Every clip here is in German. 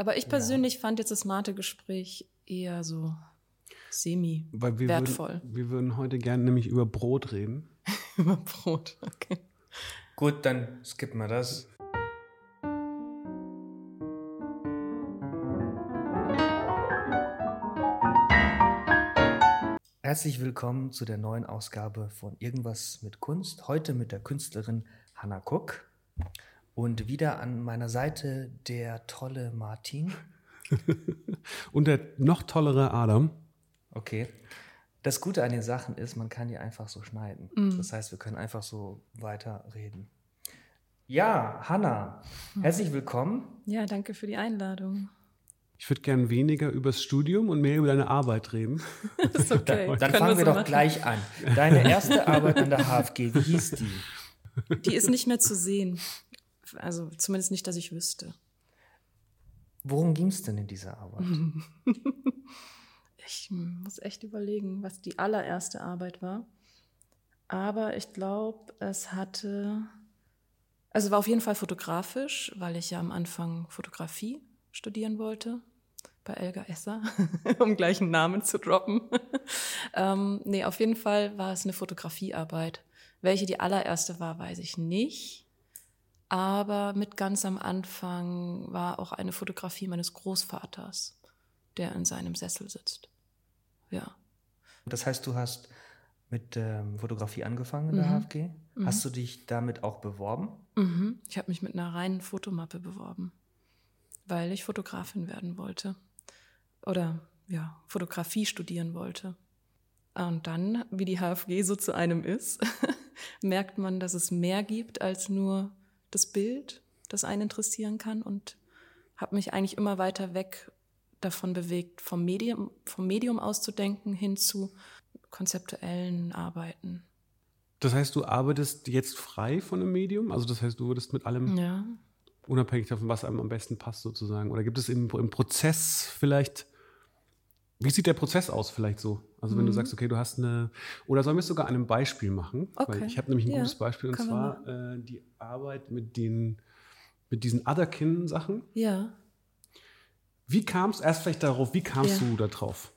Aber ich persönlich ja. fand jetzt das Mate-Gespräch eher so semi Weil wir wertvoll. Würden, wir würden heute gerne nämlich über Brot reden. über Brot, okay. Gut, dann skippen wir das. Herzlich willkommen zu der neuen Ausgabe von Irgendwas mit Kunst. Heute mit der Künstlerin Hannah Cook. Und wieder an meiner Seite der tolle Martin. Und der noch tollere Adam. Okay. Das Gute an den Sachen ist, man kann die einfach so schneiden. Mhm. Das heißt, wir können einfach so weiterreden. Ja, Hanna, herzlich willkommen. Ja, danke für die Einladung. Ich würde gern weniger übers Studium und mehr über deine Arbeit reden. Das ist okay. Dann fangen wir so doch machen. gleich an. Deine erste Arbeit an der HFG, wie hieß die? Die ist nicht mehr zu sehen. Also zumindest nicht, dass ich wüsste. Worum ging es denn in dieser Arbeit? ich muss echt überlegen, was die allererste Arbeit war. Aber ich glaube, es hatte, also war auf jeden Fall fotografisch, weil ich ja am Anfang Fotografie studieren wollte bei Elga Esser, um gleich einen Namen zu droppen. ähm, nee, auf jeden Fall war es eine Fotografiearbeit. Welche die allererste war, weiß ich nicht. Aber mit ganz am Anfang war auch eine Fotografie meines Großvaters, der in seinem Sessel sitzt. Ja. Das heißt, du hast mit ähm, Fotografie angefangen in der mhm. HFG. Mhm. Hast du dich damit auch beworben? Mhm. Ich habe mich mit einer reinen Fotomappe beworben, weil ich Fotografin werden wollte. Oder ja, Fotografie studieren wollte. Und dann, wie die HFG so zu einem ist, merkt man, dass es mehr gibt als nur das Bild, das einen interessieren kann und habe mich eigentlich immer weiter weg davon bewegt, vom Medium, vom Medium auszudenken hin zu konzeptuellen Arbeiten. Das heißt, du arbeitest jetzt frei von einem Medium? Also das heißt, du würdest mit allem ja. unabhängig davon, was einem am besten passt sozusagen? Oder gibt es im, im Prozess vielleicht, wie sieht der Prozess aus vielleicht so? Also wenn mhm. du sagst, okay, du hast eine, oder sollen wir es sogar an einem Beispiel machen? Okay. Weil ich habe nämlich ein ja. gutes Beispiel und Können zwar äh, die Arbeit mit den, mit diesen Otherkin-Sachen. Ja. Wie kam es, erst vielleicht darauf, wie kamst ja. du da drauf?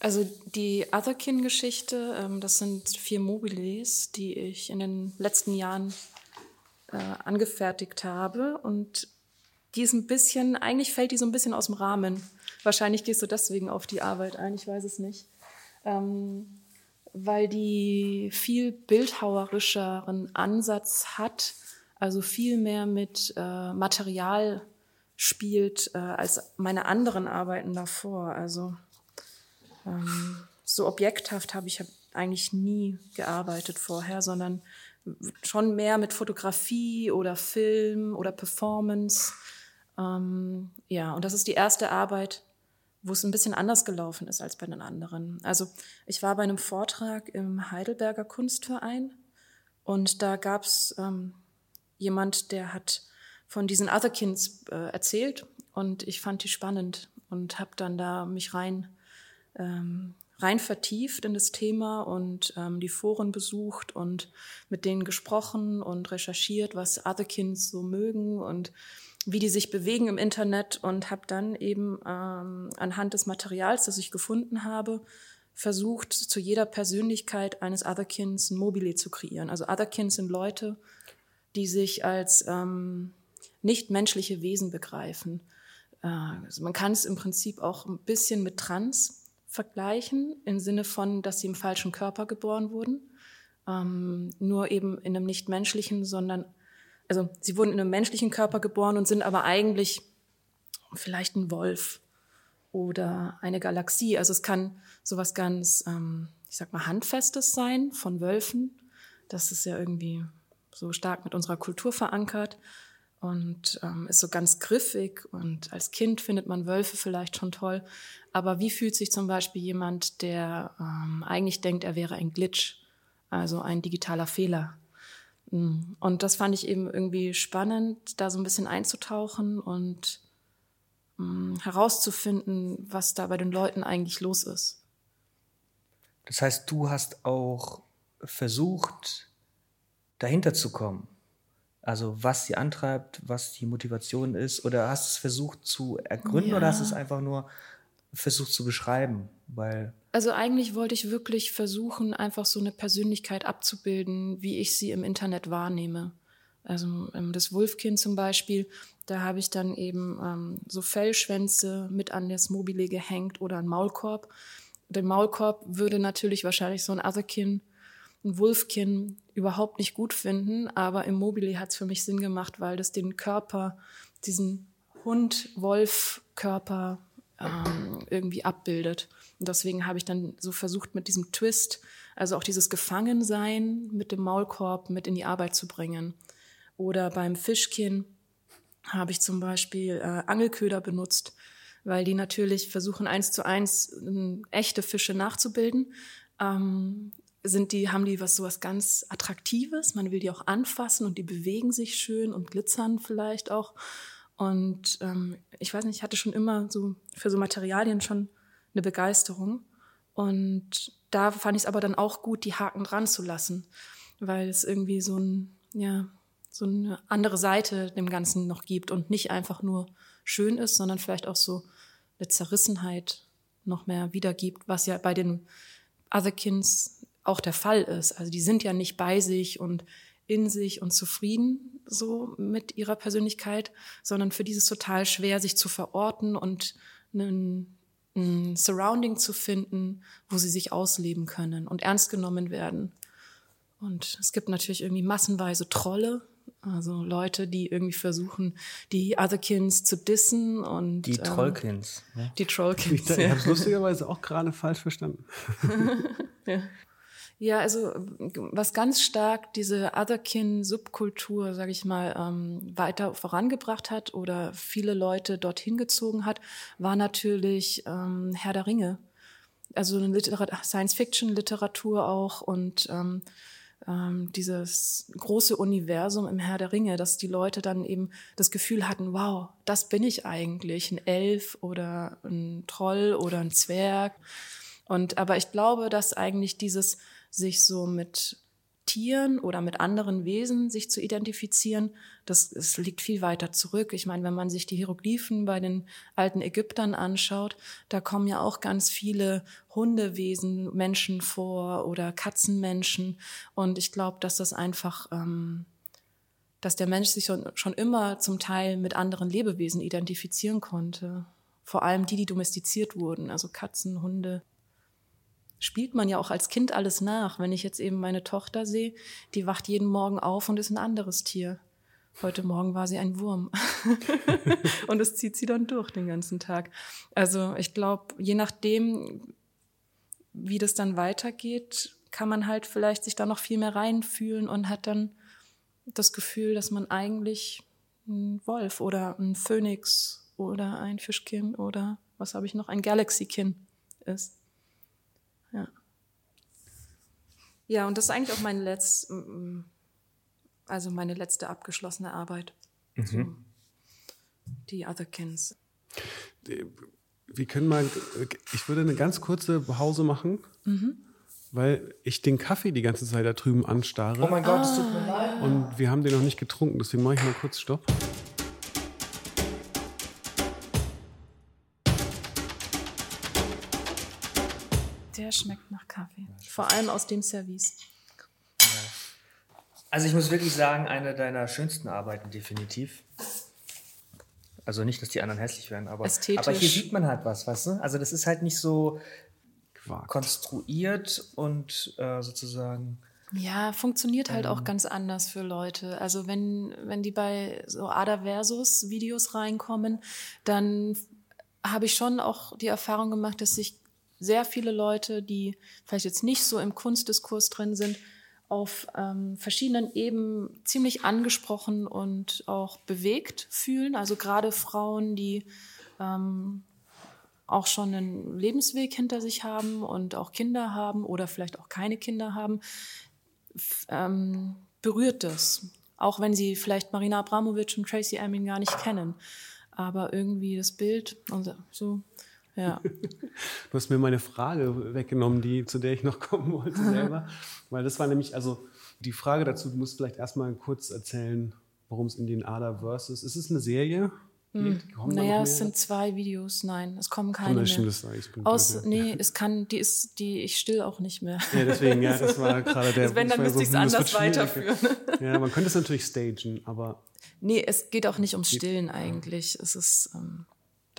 Also die Otherkin-Geschichte, ähm, das sind vier Mobiles, die ich in den letzten Jahren äh, angefertigt habe und die ist ein bisschen, eigentlich fällt die so ein bisschen aus dem Rahmen. Wahrscheinlich gehst du deswegen auf die Arbeit ein, ich weiß es nicht ähm, weil die viel bildhauerischeren Ansatz hat, also viel mehr mit äh, Material spielt äh, als meine anderen Arbeiten davor. Also ähm, so objekthaft habe ich hab eigentlich nie gearbeitet vorher, sondern schon mehr mit Fotografie oder Film oder Performance. Ähm, ja, und das ist die erste Arbeit, wo es ein bisschen anders gelaufen ist als bei den anderen. Also ich war bei einem Vortrag im Heidelberger Kunstverein und da gab es ähm, jemand, der hat von diesen Otherkins äh, erzählt und ich fand die spannend und habe dann da mich rein ähm, rein vertieft in das Thema und ähm, die Foren besucht und mit denen gesprochen und recherchiert, was Otherkins so mögen und wie die sich bewegen im Internet und habe dann eben ähm, anhand des Materials, das ich gefunden habe, versucht, zu jeder Persönlichkeit eines Otherkins ein Mobile zu kreieren. Also Otherkins sind Leute, die sich als ähm, nicht menschliche Wesen begreifen. Äh, also man kann es im Prinzip auch ein bisschen mit Trans vergleichen, im Sinne von, dass sie im falschen Körper geboren wurden. Ähm, nur eben in einem nicht menschlichen, sondern also sie wurden in einem menschlichen Körper geboren und sind aber eigentlich vielleicht ein Wolf oder eine Galaxie. Also es kann sowas ganz, ähm, ich sag mal, handfestes sein von Wölfen. Das ist ja irgendwie so stark mit unserer Kultur verankert und ähm, ist so ganz griffig. Und als Kind findet man Wölfe vielleicht schon toll. Aber wie fühlt sich zum Beispiel jemand, der ähm, eigentlich denkt, er wäre ein Glitch, also ein digitaler Fehler? Mm. Und das fand ich eben irgendwie spannend, da so ein bisschen einzutauchen und mh, mm, herauszufinden, was da bei den Leuten eigentlich los ist. Das heißt, du hast auch versucht, dahinter zu kommen. Also was sie antreibt, was die Motivation ist? Oder hast du es versucht zu ergründen Ja. oder hast du es einfach nur versucht zu beschreiben? Weil Also eigentlich wollte ich wirklich versuchen, einfach so eine Persönlichkeit abzubilden, wie ich sie im Internet wahrnehme. Also ähm, das Wolfkind zum Beispiel, da habe ich dann eben ähm, so Fellschwänze mit an das Mobile gehängt oder einen Maulkorb. Den Maulkorb würde natürlich wahrscheinlich so ein Otherkin, ein Wolfkin überhaupt nicht gut finden, aber im Mobile hat es für mich Sinn gemacht, weil das den Körper, diesen Hund-Wolf-Körper ähm, irgendwie abbildet. Und deswegen habe ich dann so versucht, mit diesem Twist, also auch dieses Gefangensein mit dem Maulkorb mit in die Arbeit zu bringen. Oder beim Fischkin habe ich zum Beispiel äh, Angelköder benutzt, weil die natürlich versuchen, eins zu eins ähm, echte Fische nachzubilden. Ähm, sind die, haben die was sowas ganz Attraktives. Man will die auch anfassen und die bewegen sich schön und glitzern vielleicht auch. Und ähm, ich weiß nicht, ich hatte schon immer so für so Materialien schon eine Begeisterung. Und da fand ich es aber dann auch gut, die Haken dran zu lassen, weil es irgendwie so ein, ja, so eine andere Seite dem Ganzen noch gibt und nicht einfach nur schön ist, sondern vielleicht auch so eine Zerrissenheit noch mehr wiedergibt, was ja bei den Otherkins auch der Fall ist. Also die sind ja nicht bei sich und in sich und zufrieden so mit ihrer Persönlichkeit, sondern für dieses total schwer, sich zu verorten und einen, ein Surrounding zu finden, wo sie sich ausleben können und ernst genommen werden. Und es gibt natürlich irgendwie massenweise Trolle, also Leute, die irgendwie versuchen, die Otherkins zu dissen und die ähm, Trollkins. Ne? die Trollkins. Ich, ich ja. habe es lustigerweise auch gerade falsch verstanden. Ja, also was ganz stark diese Otherkin-Subkultur, sage ich mal, ähm, weiter vorangebracht hat oder viele Leute dorthin gezogen hat, war natürlich ähm, Herr der Ringe. Also Science-Fiction-Literatur auch und ähm, ähm, dieses große Universum im Herr der Ringe, dass die Leute dann eben das Gefühl hatten, wow, das bin ich eigentlich, ein Elf oder ein Troll oder ein Zwerg. Und aber ich glaube, dass eigentlich dieses sich so mit Tieren oder mit anderen Wesen sich zu identifizieren, das, das liegt viel weiter zurück. Ich meine, wenn man sich die Hieroglyphen bei den alten Ägyptern anschaut, da kommen ja auch ganz viele Hundewesen, Menschen vor oder Katzenmenschen. Und ich glaube, dass das einfach, ähm, dass der Mensch sich schon, schon immer zum Teil mit anderen Lebewesen identifizieren konnte. Vor allem die, die domestiziert wurden, also Katzen, Hunde spielt man ja auch als Kind alles nach. Wenn ich jetzt eben meine Tochter sehe, die wacht jeden Morgen auf und ist ein anderes Tier. Heute Morgen war sie ein Wurm. und es zieht sie dann durch den ganzen Tag. Also ich glaube, je nachdem, wie das dann weitergeht, kann man halt vielleicht sich da noch viel mehr reinfühlen und hat dann das Gefühl, dass man eigentlich ein Wolf oder ein Phönix oder ein Fischkin oder was habe ich noch, ein Galaxykin ist. Ja. Ja, und das ist eigentlich auch meine letzte, also meine letzte abgeschlossene Arbeit. Mhm. So, die Otherkins. Wir können mal, ich würde eine ganz kurze Pause machen, weil ich den Kaffee die ganze Zeit da drüben anstarre. Oh mein Gott, es tut mir leid. Und wir haben den noch nicht getrunken, deswegen mache ich mal kurz Stopp. Der schmeckt nach Kaffee. Vor allem aus dem Service. Also ich muss wirklich sagen, eine deiner schönsten Arbeiten definitiv. Also nicht, dass die anderen hässlich werden, aber, Ästhetisch. aber hier sieht man halt was, weißt du? Also das ist halt nicht so Quark. konstruiert und äh, sozusagen. Ja, funktioniert halt auch ganz anders für Leute. Also wenn, wenn die bei so Ada Versus Videos reinkommen, dann habe ich schon auch die Erfahrung gemacht, dass sich sehr viele Leute, die vielleicht jetzt nicht so im Kunstdiskurs drin sind, auf ähm, verschiedenen Ebenen ziemlich angesprochen und auch bewegt fühlen. Also gerade Frauen, die ähm, auch schon einen Lebensweg hinter sich haben und auch Kinder haben oder vielleicht auch keine Kinder haben, ähm, berührt das. Auch wenn sie vielleicht Marina Abramovic und Tracy Emin gar nicht kennen. Aber irgendwie das Bild und so, ja. Du hast mir meine Frage weggenommen, die, zu der ich noch kommen wollte selber. Weil das war nämlich, also die Frage dazu, du musst vielleicht erstmal kurz erzählen, worum es in den Ada Versus. Ist es eine Serie? Hm. Naja, es sind zwei Videos. Nein, es kommen keine mehr. Das ich bin Aus, blöd, nee, es kann, die ist, die, ich still auch nicht mehr. Ja, deswegen, ja, das war gerade der. Wenn, dann müsste ich es anders weiterführen. Ja, man könnte es natürlich stagen, aber. Nee, es geht auch nicht ums Stillen eigentlich. Es ist, ähm,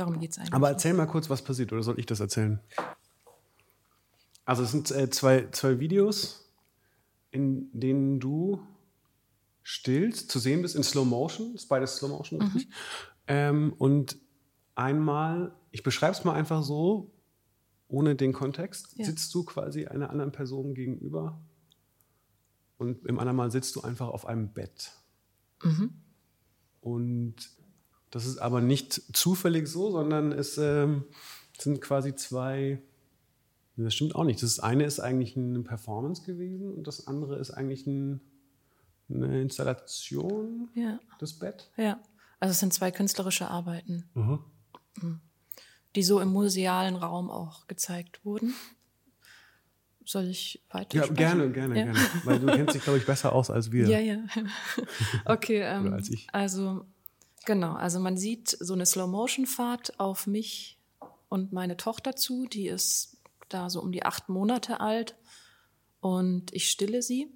darum geht es eigentlich. Aber erzähl mal kurz, was passiert, oder soll ich das erzählen? Also es sind äh, zwei, zwei Videos, in denen du stillst, zu sehen bist in Slow Motion, ist beides Slow Motion, mhm. richtig? Ähm, und einmal, ich beschreibe es mal einfach so, ohne den Kontext, ja. sitzt du quasi einer anderen Person gegenüber und im anderen Mal sitzt du einfach auf einem Bett. Mhm. Und das ist aber nicht zufällig so, sondern es ähm, sind quasi zwei. Das stimmt auch nicht. Das eine ist eigentlich eine Performance gewesen und das andere ist eigentlich ein, eine Installation, ja. das Bett. Ja. Also es sind zwei künstlerische Arbeiten, mhm. mhm. die so im musealen Raum auch gezeigt wurden. Soll ich weiter? Ja, gerne, gerne, ja. gerne. Weil du kennst dich, glaube ich, besser aus als wir. Ja, ja. Okay, ähm, als ich. also genau, also man sieht so eine Slow-Motion-Fahrt auf mich und meine Tochter zu, die ist da so um die acht Monate alt und ich stille sie.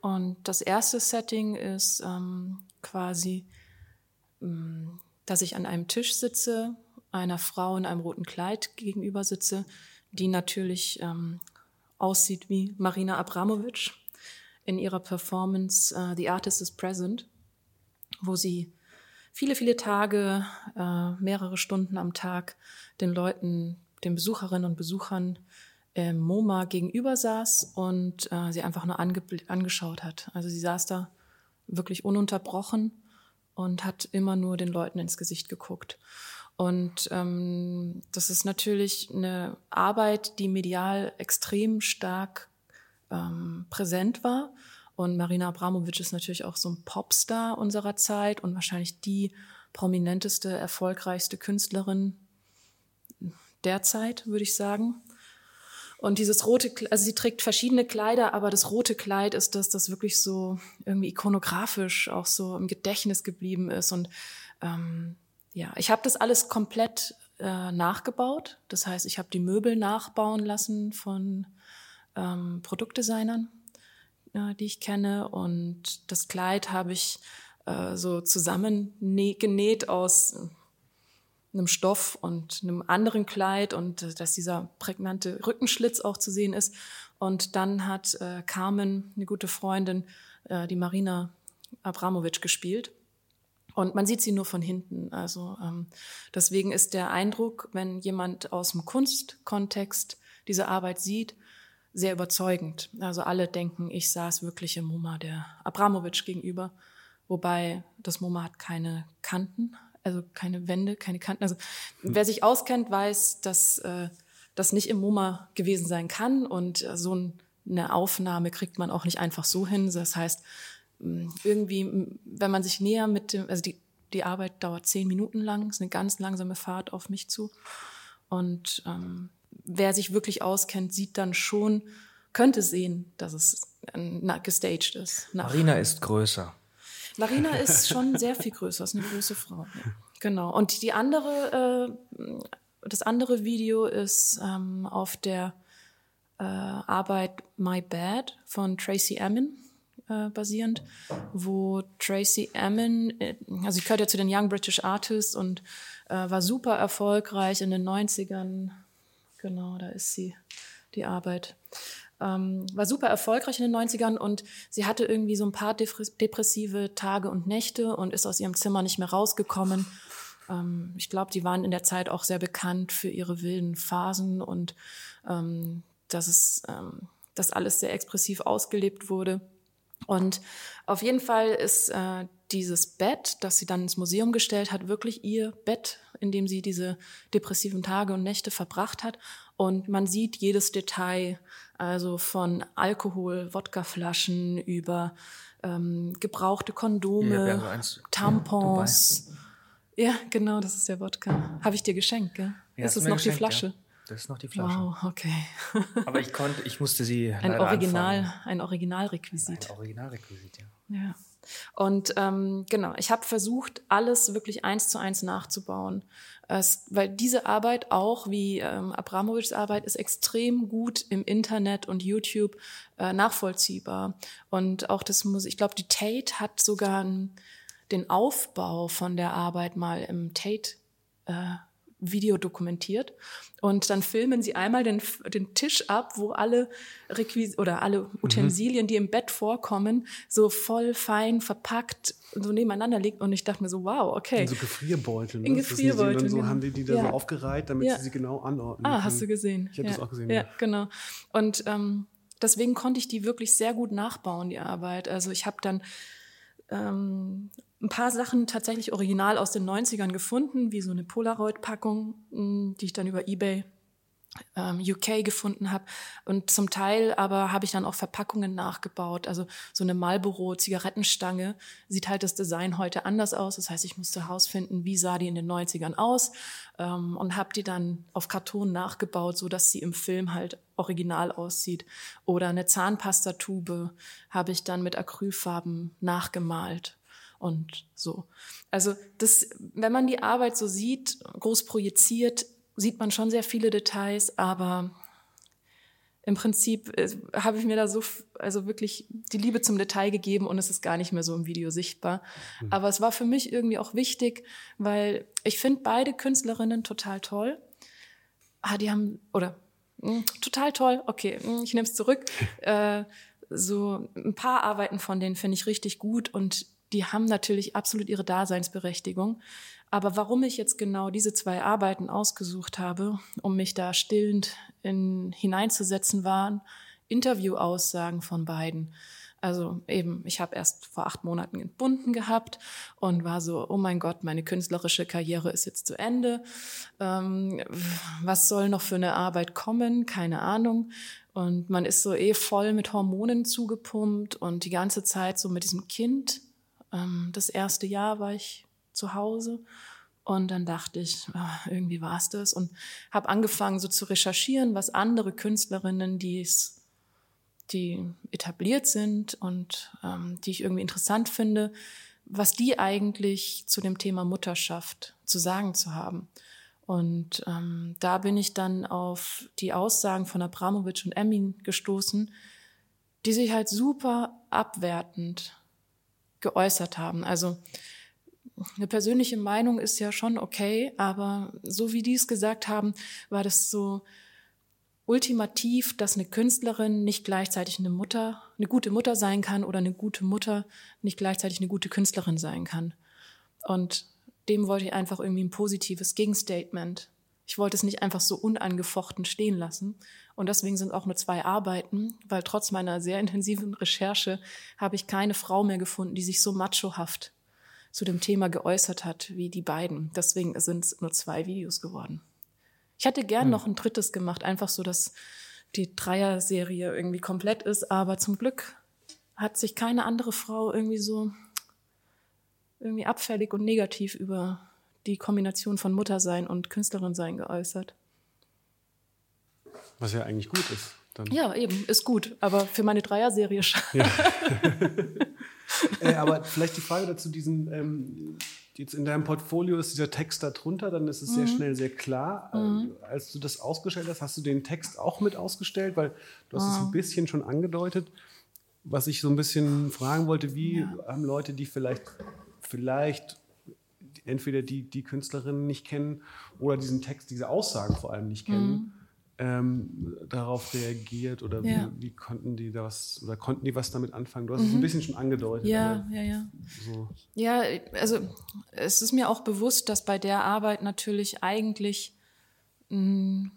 Und das erste Setting ist ähm, quasi Mm, dass ich an einem Tisch sitze, einer Frau in einem roten Kleid gegenüber sitze, die natürlich ähm, aussieht wie Marina Abramovic in ihrer Performance uh, The Artist is Present, wo sie viele, viele Tage, äh, mehrere Stunden am Tag den Leuten, den Besucherinnen und Besuchern im MoMA gegenüber saß und äh, sie einfach nur ange angeschaut hat. Also sie saß da wirklich ununterbrochen und hat immer nur den Leuten ins Gesicht geguckt. Und ähm, das ist natürlich eine Arbeit, die medial extrem stark ähm, präsent war. Und Marina Abramovic ist natürlich auch so ein Popstar unserer Zeit und wahrscheinlich die prominenteste, erfolgreichste Künstlerin derzeit, würde ich sagen. Und dieses rote, also sie trägt verschiedene Kleider, aber das rote Kleid ist das, das wirklich so irgendwie ikonografisch auch so im Gedächtnis geblieben ist. Und ähm, ja, ich habe das alles komplett äh, nachgebaut. Das heißt, ich habe die Möbel nachbauen lassen von ähm, Produktdesignern, äh, die ich kenne. Und das Kleid habe ich äh, so zusammen genäht aus einem Stoff und einem anderen Kleid und äh, dass dieser prägnante Rückenschlitz auch zu sehen ist. Und dann hat äh, Carmen, eine gute Freundin, äh, die Marina Abramovic gespielt. Und man sieht sie nur von hinten. Also ähm, deswegen ist der Eindruck, wenn jemand aus dem Kunstkontext diese Arbeit sieht, sehr überzeugend. Also alle denken, ich saß wirklich im MoMA der Abramovic gegenüber, wobei das MoMA hat keine Kanten, also keine Wände, keine Kanten. Also wer sich auskennt, weiß, dass äh, das nicht im MoMA gewesen sein kann und äh, so ein, eine Aufnahme kriegt man auch nicht einfach so hin. Das heißt, irgendwie, wenn man sich näher mit dem, also die, die Arbeit dauert zehn Minuten lang, ist eine ganz langsame Fahrt auf mich zu. Und ähm, wer sich wirklich auskennt, sieht dann schon, könnte sehen, dass es äh, gestaged ist. Marina ist größer. Marina ist schon sehr viel größer, ist eine große Frau. Ja. Genau. Und die andere, äh, das andere Video ist ähm, auf der äh, Arbeit My Bad von Tracy Emin äh, basierend, wo Tracy Emin, äh, also sie gehört ja zu den Young British Artists und äh, war super erfolgreich in den 90ern. Genau, da ist sie, die Arbeit ähm, war super erfolgreich in den 90ern und sie hatte irgendwie so ein paar depressive Tage und Nächte und ist aus ihrem Zimmer nicht mehr rausgekommen. Ähm, ich glaube, die waren in der Zeit auch sehr bekannt für ihre wilden Phasen und ähm, dass es, ähm, dass alles sehr expressiv ausgelebt wurde. Und auf jeden Fall ist äh, dieses Bett, das sie dann ins Museum gestellt hat, wirklich ihr Bett, in dem sie diese depressiven Tage und Nächte verbracht hat. Und man sieht jedes Detail, also von Alkohol, Wodkaflaschen über ähm, gebrauchte Kondome, ja, Tampons. Ja, genau, das ist der Wodka. Habe ich dir geschenkt, gell? Ja, das ist noch geschenkt, die Flasche. Ja. Das ist noch die Flasche. Wow, okay. Aber ich konnte, ich musste sie ein Original, anfangen. ein Originalrequisit. Ein Originalrequisit, ja. Ja. Und ähm, genau, ich habe versucht, alles wirklich eins zu eins nachzubauen. Es, weil diese Arbeit auch, wie ähm, Abramovics Arbeit, ist extrem gut im Internet und YouTube äh, nachvollziehbar. Und auch das muss, ich glaube, die Tate hat sogar ein, den Aufbau von der Arbeit mal im Tate äh, Video dokumentiert. Und dann filmen sie einmal den, den Tisch ab, wo alle Requis oder alle mhm. Utensilien, mhm. die im Bett vorkommen, so voll fein verpackt so nebeneinander liegt. Und ich dachte mir so, wow, okay. In so Gefrierbeuteln. Ne? In Gefrierbeuteln. so genau. haben die die da ja. so aufgereiht, damit ja. sie sie genau anordnen. Ah, können. hast du gesehen. Ich habe ja. das auch gesehen. Ja, genau. Und ähm, deswegen konnte ich die wirklich sehr gut nachbauen, die Arbeit. Also ich habe dann ähm, ein paar Sachen tatsächlich original aus den 90ern gefunden, wie so eine Polaroid-Packung, hm, die ich dann über eBay ähm, UK gefunden habe. Und zum Teil aber habe ich dann auch Verpackungen nachgebaut. Also so eine Marlboro-Zigarettenstange sieht halt das Design heute anders aus. Das heißt, ich musste herausfinden, wie sah die in den 90ern aus ähm, und habe die dann auf Karton nachgebaut, so dass sie im Film halt original aussieht. Oder eine Zahnpastatube habe ich dann mit Acrylfarben nachgemalt und so. Also das, wenn man die Arbeit so sieht, groß projiziert, sieht man schon sehr viele Details, aber im Prinzip äh, habe ich mir da so, also wirklich die Liebe zum Detail gegeben und es ist gar nicht mehr so im Video sichtbar. Mhm. Aber es war für mich irgendwie auch wichtig, weil ich finde beide Künstlerinnen total toll. Ah, die haben, oder mh, hm, total toll, okay, mh, hm, ich nehme es zurück. äh, so ein paar Arbeiten von denen finde ich richtig gut und die haben natürlich absolut ihre Daseinsberechtigung. Aber warum ich jetzt genau diese zwei Arbeiten ausgesucht habe, um mich da stillend in, hineinzusetzen, waren Interviewaussagen von beiden. Also eben, ich habe erst vor acht Monaten entbunden gehabt und war so, oh mein Gott, meine künstlerische Karriere ist jetzt zu Ende. Ähm, was soll noch für eine Arbeit kommen? Keine Ahnung. Und man ist so eh voll mit Hormonen zugepumpt und die ganze Zeit so mit diesem Kind. Ähm, das erste Jahr war ich zu Hause. Und dann dachte ich, oh, irgendwie war es das. Und habe angefangen so zu recherchieren, was andere Künstlerinnen, die es, die etabliert sind und ähm, die ich irgendwie interessant finde, was die eigentlich zu dem Thema Mutterschaft zu sagen zu haben. Und ähm, da bin ich dann auf die Aussagen von Abramowitsch und Emin gestoßen, die sich halt super abwertend geäußert haben. Also eine persönliche Meinung ist ja schon okay, aber so wie die es gesagt haben, war das so ultimativ, dass eine Künstlerin nicht gleichzeitig eine Mutter, eine gute Mutter sein kann oder eine gute Mutter nicht gleichzeitig eine gute Künstlerin sein kann. Und dem wollte ich einfach irgendwie ein positives Gegenstatement. Ich wollte es nicht einfach so unangefochten stehen lassen. Und deswegen sind auch nur zwei Arbeiten, weil trotz meiner sehr intensiven Recherche habe ich keine Frau mehr gefunden, die sich so machohaft zu dem Thema geäußert hat wie die beiden. Deswegen sind es nur zwei Videos geworden. Ich hätte gern hm. noch ein drittes gemacht, einfach so, dass die Dreier-Serie irgendwie komplett ist, aber zum Glück hat sich keine andere Frau irgendwie so irgendwie abfällig und negativ über die Kombination von Muttersein und Künstlerin sein geäußert. Was ja eigentlich gut ist. Dann. Ja, eben, ist gut. Aber für meine Dreier-Serie schon. Ja. äh, aber vielleicht die Frage dazu, diesen, ähm, jetzt in deinem Portfolio ist dieser Text da drunter, dann ist es mhm. sehr schnell sehr klar. Mhm. Äh, als du das ausgestellt hast, hast du den Text auch mit ausgestellt, weil du hast mhm. es ein bisschen schon angedeutet. Was ich so ein bisschen fragen wollte, wie ja. haben Leute, die vielleicht, vielleicht entweder die, die Künstlerinnen nicht kennen oder diesen Text, diese Aussagen vor allem nicht kennen, mhm ähm, darauf reagiert oder ja. wie, wie, konnten die das oder konnten die was damit anfangen? Du hast mhm. es ein mhm. bisschen schon angedeutet. Ja, ja, ja. So. Ja, also es ist mir auch bewusst, dass bei der Arbeit natürlich eigentlich mh, mm,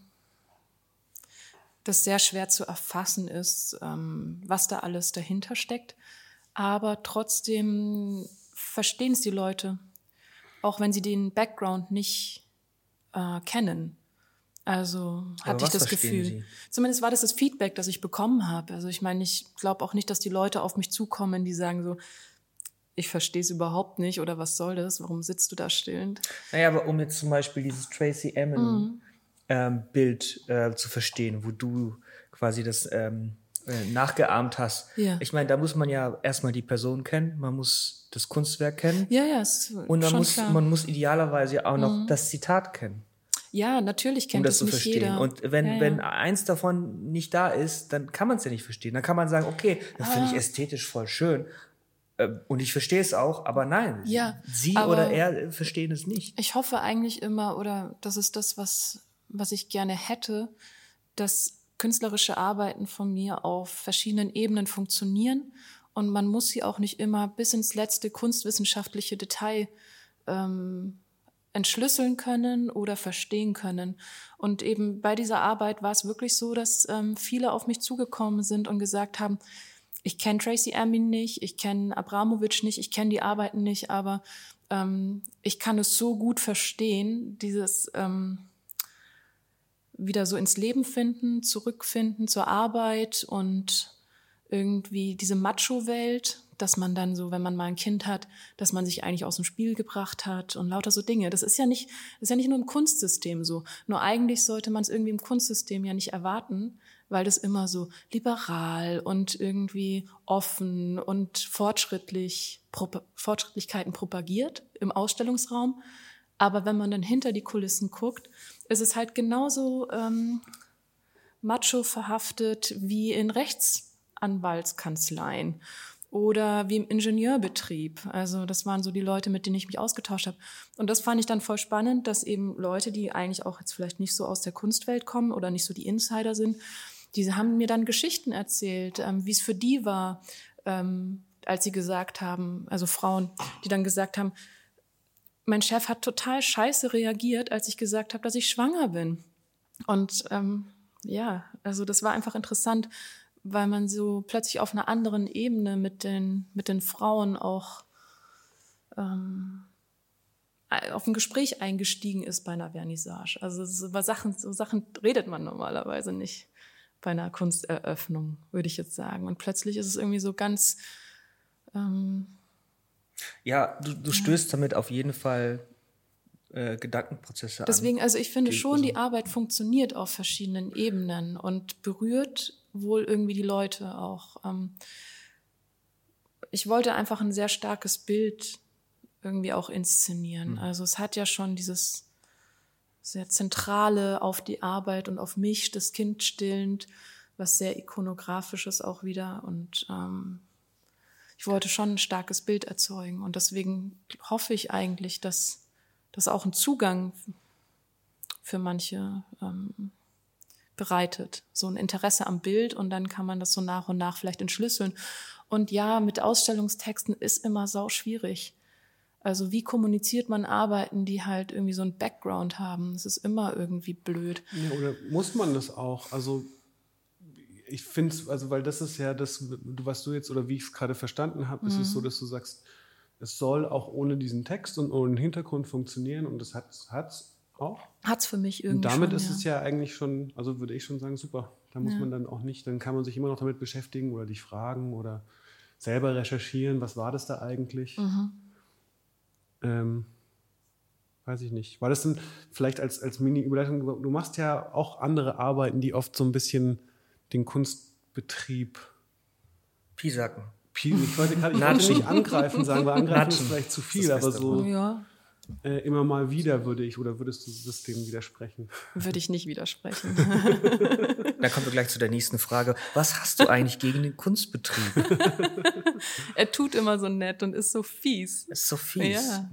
das sehr schwer zu erfassen ist, ähm, was da alles dahinter steckt. Aber trotzdem verstehen es die Leute, auch wenn sie den Background nicht äh, kennen. Also hatte ich das Gefühl. Sie? Zumindest war das das Feedback, das ich bekommen habe. Also ich meine, ich glaube auch nicht, dass die Leute auf mich zukommen, die sagen so, ich verstehe es überhaupt nicht oder was soll das? Warum sitzt du da stillend? Naja, aber um jetzt zum Beispiel dieses Tracy Emin mhm. ähm, Bild äh, zu verstehen, wo du quasi das ähm, äh, nachgeahmt hast. Ja. Ich meine, da muss man ja erstmal die Person kennen, man muss das Kunstwerk kennen Ja, ja, ist und man schon muss, klar. Mhm. man muss idealerweise auch noch das Zitat kennen, ja, natürlich kennt um das es zu nicht verstehen. jeder. Und wenn, ja, ja. wenn eins davon nicht da ist, dann kann man es ja nicht verstehen. Dann kann man sagen, okay, das finde Ah. ich ästhetisch voll schön. äh, Und ich verstehe es auch, aber nein, Ja, sie oder er äh, verstehen es nicht. Ich hoffe eigentlich immer, oder das ist das, was, was ich gerne hätte, dass künstlerische Arbeiten von mir auf verschiedenen Ebenen funktionieren und man muss sie auch nicht immer bis ins letzte kunstwissenschaftliche Detail ähm, entschlüsseln können oder verstehen können. Und eben bei dieser Arbeit war es wirklich so, dass ähm, viele auf mich zugekommen sind und gesagt haben, ich kenne Tracy Emin nicht, ich kenne Abramowitsch nicht, ich kenne die Arbeiten nicht, aber ähm, ich kann es so gut verstehen, dieses ähm, wieder so ins Leben finden, zurückfinden zur Arbeit und irgendwie diese Macho-Welt, dass man dann so, wenn man mal ein Kind hat, dass man sich eigentlich aus dem Spiel gebracht hat und lauter so Dinge. Das ist ja nicht, ist ja nicht nur im Kunstsystem so. Nur eigentlich sollte man es irgendwie im Kunstsystem ja nicht erwarten, weil das immer so liberal und irgendwie offen und fortschrittlich, Fortschrittlichkeiten propagiert im Ausstellungsraum. Aber wenn man dann hinter die Kulissen guckt, ist es halt genauso ähm, macho verhaftet wie in Rechtsanwaltskanzleien oder wie im Ingenieurbetrieb. Also das waren so die Leute, mit denen ich mich ausgetauscht habe. Und das fand ich dann voll spannend, dass eben Leute, die eigentlich auch jetzt vielleicht nicht so aus der Kunstwelt kommen oder nicht so die Insider sind, die haben mir dann Geschichten erzählt, ähm, wie es für die war, ähm, als sie gesagt haben, also Frauen, die dann gesagt haben, mein Chef hat total scheiße reagiert, als ich gesagt habe, dass ich schwanger bin. Und ähm, ja, also das war einfach interessant, weil man so plötzlich auf einer anderen Ebene mit den, mit den Frauen auch ähm, auf ein Gespräch eingestiegen ist bei einer Vernissage. Also so über Sachen, so Sachen redet man normalerweise nicht bei einer Kunsteröffnung, würde ich jetzt sagen. Und plötzlich ist es irgendwie so ganz ähm, Ja, du, du stößt damit auf jeden Fall äh, Gedankenprozesse an. Deswegen, also ich finde Die- schon, die Arbeit funktioniert auf verschiedenen Ebenen und berührt wohl irgendwie die Leute auch. Ähm, ich wollte einfach ein sehr starkes Bild irgendwie auch inszenieren. Also es hat ja schon dieses sehr zentrale auf die Arbeit und auf mich, das Kind stillend, was sehr ikonografisches auch wieder und ähm, ich wollte schon ein starkes Bild erzeugen und deswegen hoffe ich eigentlich, dass das auch einen Zugang für manche ähm, bereitet, so ein Interesse am Bild und dann kann man das so nach und nach vielleicht entschlüsseln. Und ja, mit Ausstellungstexten ist immer sau schwierig. Also wie kommuniziert man Arbeiten, die halt irgendwie so einen Background haben? Es ist immer irgendwie blöd. Ja, oder muss man das auch? Also ich finde es, also weil das ist ja das, was du jetzt oder wie ich es gerade verstanden habe, ist es Mhm. so, dass du sagst, es soll auch ohne diesen Text und ohne den Hintergrund funktionieren und das hat es auch. Hat's für mich Und irgendwie damit schon, ist ja. es ja eigentlich schon, also würde ich schon sagen, super. Da muss Ja. man dann auch nicht, dann kann man sich immer noch damit beschäftigen oder dich fragen oder selber recherchieren, was war das da eigentlich? Mhm. Ähm, weiß ich nicht. War das denn vielleicht als, als Mini-Überleitung, du machst ja auch andere Arbeiten, die oft so ein bisschen den Kunstbetrieb, Pisacken. Pi- ich wollte gerade nicht angreifen sagen, weil angreifen ist Natschen. vielleicht zu viel, ist das aber so. Ja, äh, immer mal wieder würde ich, oder würdest du das dem widersprechen? würde ich nicht widersprechen. Da kommen wir gleich zu der nächsten Frage. Was hast du eigentlich gegen den Kunstbetrieb? er tut immer so nett und ist so fies. Ist so fies. Ja.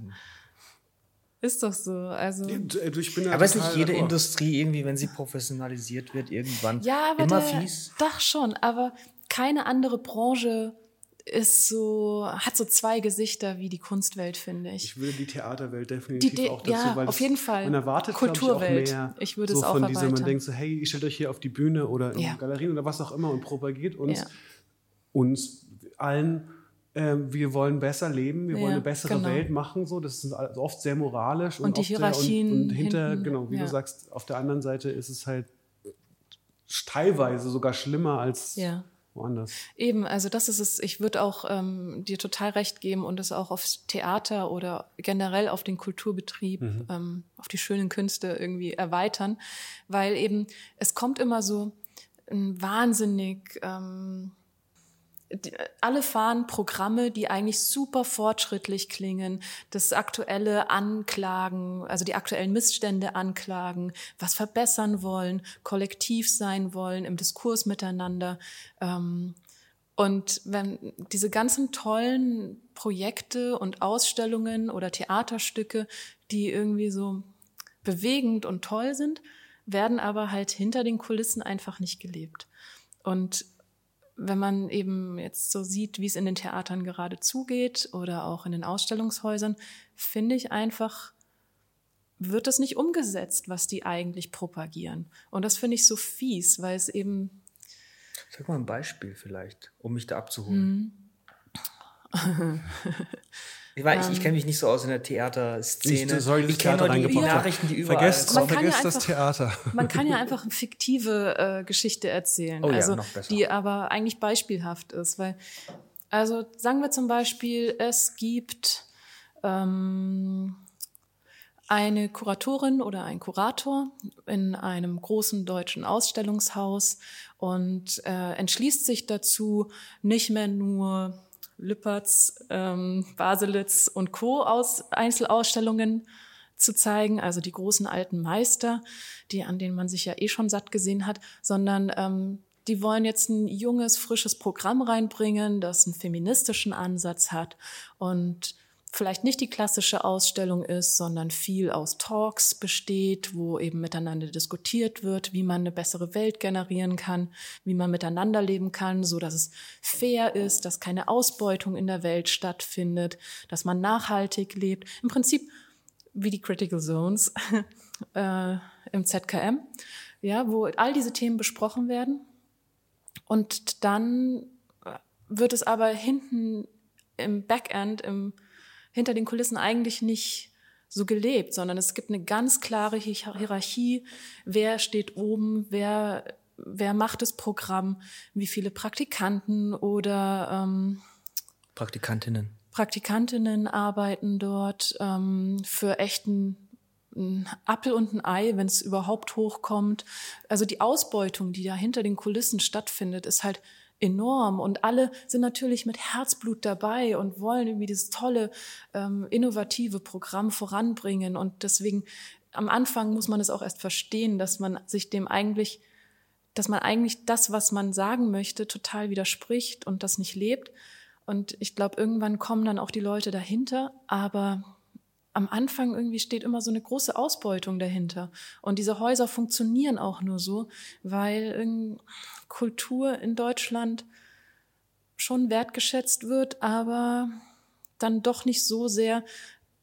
Ist doch so. Also Du, Ich bin ja Aber ist nicht jede d'accord. Industrie irgendwie, wenn sie professionalisiert wird, irgendwann Ja, aber immer der, fies? Doch schon, aber keine andere Branche ist so, hat so zwei Gesichter wie die Kunstwelt, finde ich. Ich würde die Theaterwelt definitiv Die De- auch dazu, ja, weil auf jeden Fall. Man erwartet Kulturwelt. Ich, auch mehr Ich würde so es auch von dieser, man erweitern. denkt so, hey, ihr stellt euch hier auf die Bühne oder in Ja. Galerien oder was auch immer und propagiert uns, Ja. uns allen, ähm, wir wollen besser leben, wir wollen eine bessere genau. Welt machen. So, das ist oft sehr moralisch Und die oft Hierarchien und, und hinter, hinten, genau, wie du sagst, auf der anderen Seite ist es halt teilweise sogar schlimmer als Ja. Woanders. Eben, also das ist es. Ich würde auch ähm, dir total recht geben und es auch aufs Theater oder generell auf den Kulturbetrieb, ähm, auf die schönen Künste irgendwie erweitern, weil eben es kommt immer so ein wahnsinnig ähm, alle fahren Programme, die eigentlich super fortschrittlich klingen, das aktuelle Anklagen, also die aktuellen Missstände anklagen, was verbessern wollen, kollektiv sein wollen im Diskurs miteinander. Ähm, und wenn diese ganzen tollen Projekte und Ausstellungen oder Theaterstücke, die irgendwie so bewegend und toll sind, werden aber halt hinter den Kulissen einfach nicht gelebt. Und wenn man eben jetzt so sieht, wie es in den Theatern gerade zugeht oder auch in den Ausstellungshäusern, finde ich einfach, wird das nicht umgesetzt, was die eigentlich propagieren. Und das finde ich so fies, weil es eben. Sag mal ein Beispiel vielleicht, um mich da abzuholen. Ich, ich, ich ähm. kenne mich nicht so aus in der Theaterszene. Ich, soll ich kenne nur die, die Nachrichten, die überall Vergesst, kommen. Vergesst ja das Theater. Man kann ja einfach eine fiktive äh, Geschichte erzählen, oh, also, ja, die aber eigentlich beispielhaft ist. Weil, also sagen wir zum Beispiel, es gibt ähm, eine Kuratorin oder ein Kurator in einem großen deutschen Ausstellungshaus und äh, entschließt sich dazu, nicht mehr nur Lüpertz, ähm, Baselitz und Co. aus Einzelausstellungen zu zeigen, also die großen alten Meister, die an denen man sich ja eh schon satt gesehen hat, sondern ähm, die wollen jetzt ein junges, frisches Programm reinbringen, das einen feministischen Ansatz hat und vielleicht nicht die klassische Ausstellung ist, sondern viel aus Talks besteht, wo eben miteinander diskutiert wird, wie man eine bessere Welt generieren kann, wie man miteinander leben kann, so dass es fair ist, dass keine Ausbeutung in der Welt stattfindet, dass man nachhaltig lebt. Im Prinzip wie die Critical Zones äh, im ZKM, ja, wo all diese Themen besprochen werden. Und dann wird es aber hinten im Backend, im hinter den Kulissen eigentlich nicht so gelebt, sondern es gibt eine ganz klare Hierarchie, wer steht oben, wer, wer macht das Programm, wie viele Praktikanten oder ähm, Praktikantinnen. Praktikantinnen arbeiten dort ähm, für echten ein Appel und ein Ei, wenn es überhaupt hochkommt. Also die Ausbeutung, die da hinter den Kulissen stattfindet, ist halt enorm. Und alle sind natürlich mit Herzblut dabei und wollen irgendwie dieses tolle, ähm, innovative Programm voranbringen. Und deswegen am Anfang muss man es auch erst verstehen, dass man sich dem eigentlich, dass man eigentlich das, was man sagen möchte, total widerspricht und das nicht lebt. Und ich glaube, irgendwann kommen dann auch die Leute dahinter, aber am Anfang irgendwie steht immer so eine große Ausbeutung dahinter. Und diese Häuser funktionieren auch nur so, weil Kultur in Deutschland schon wertgeschätzt wird, aber dann doch nicht so sehr,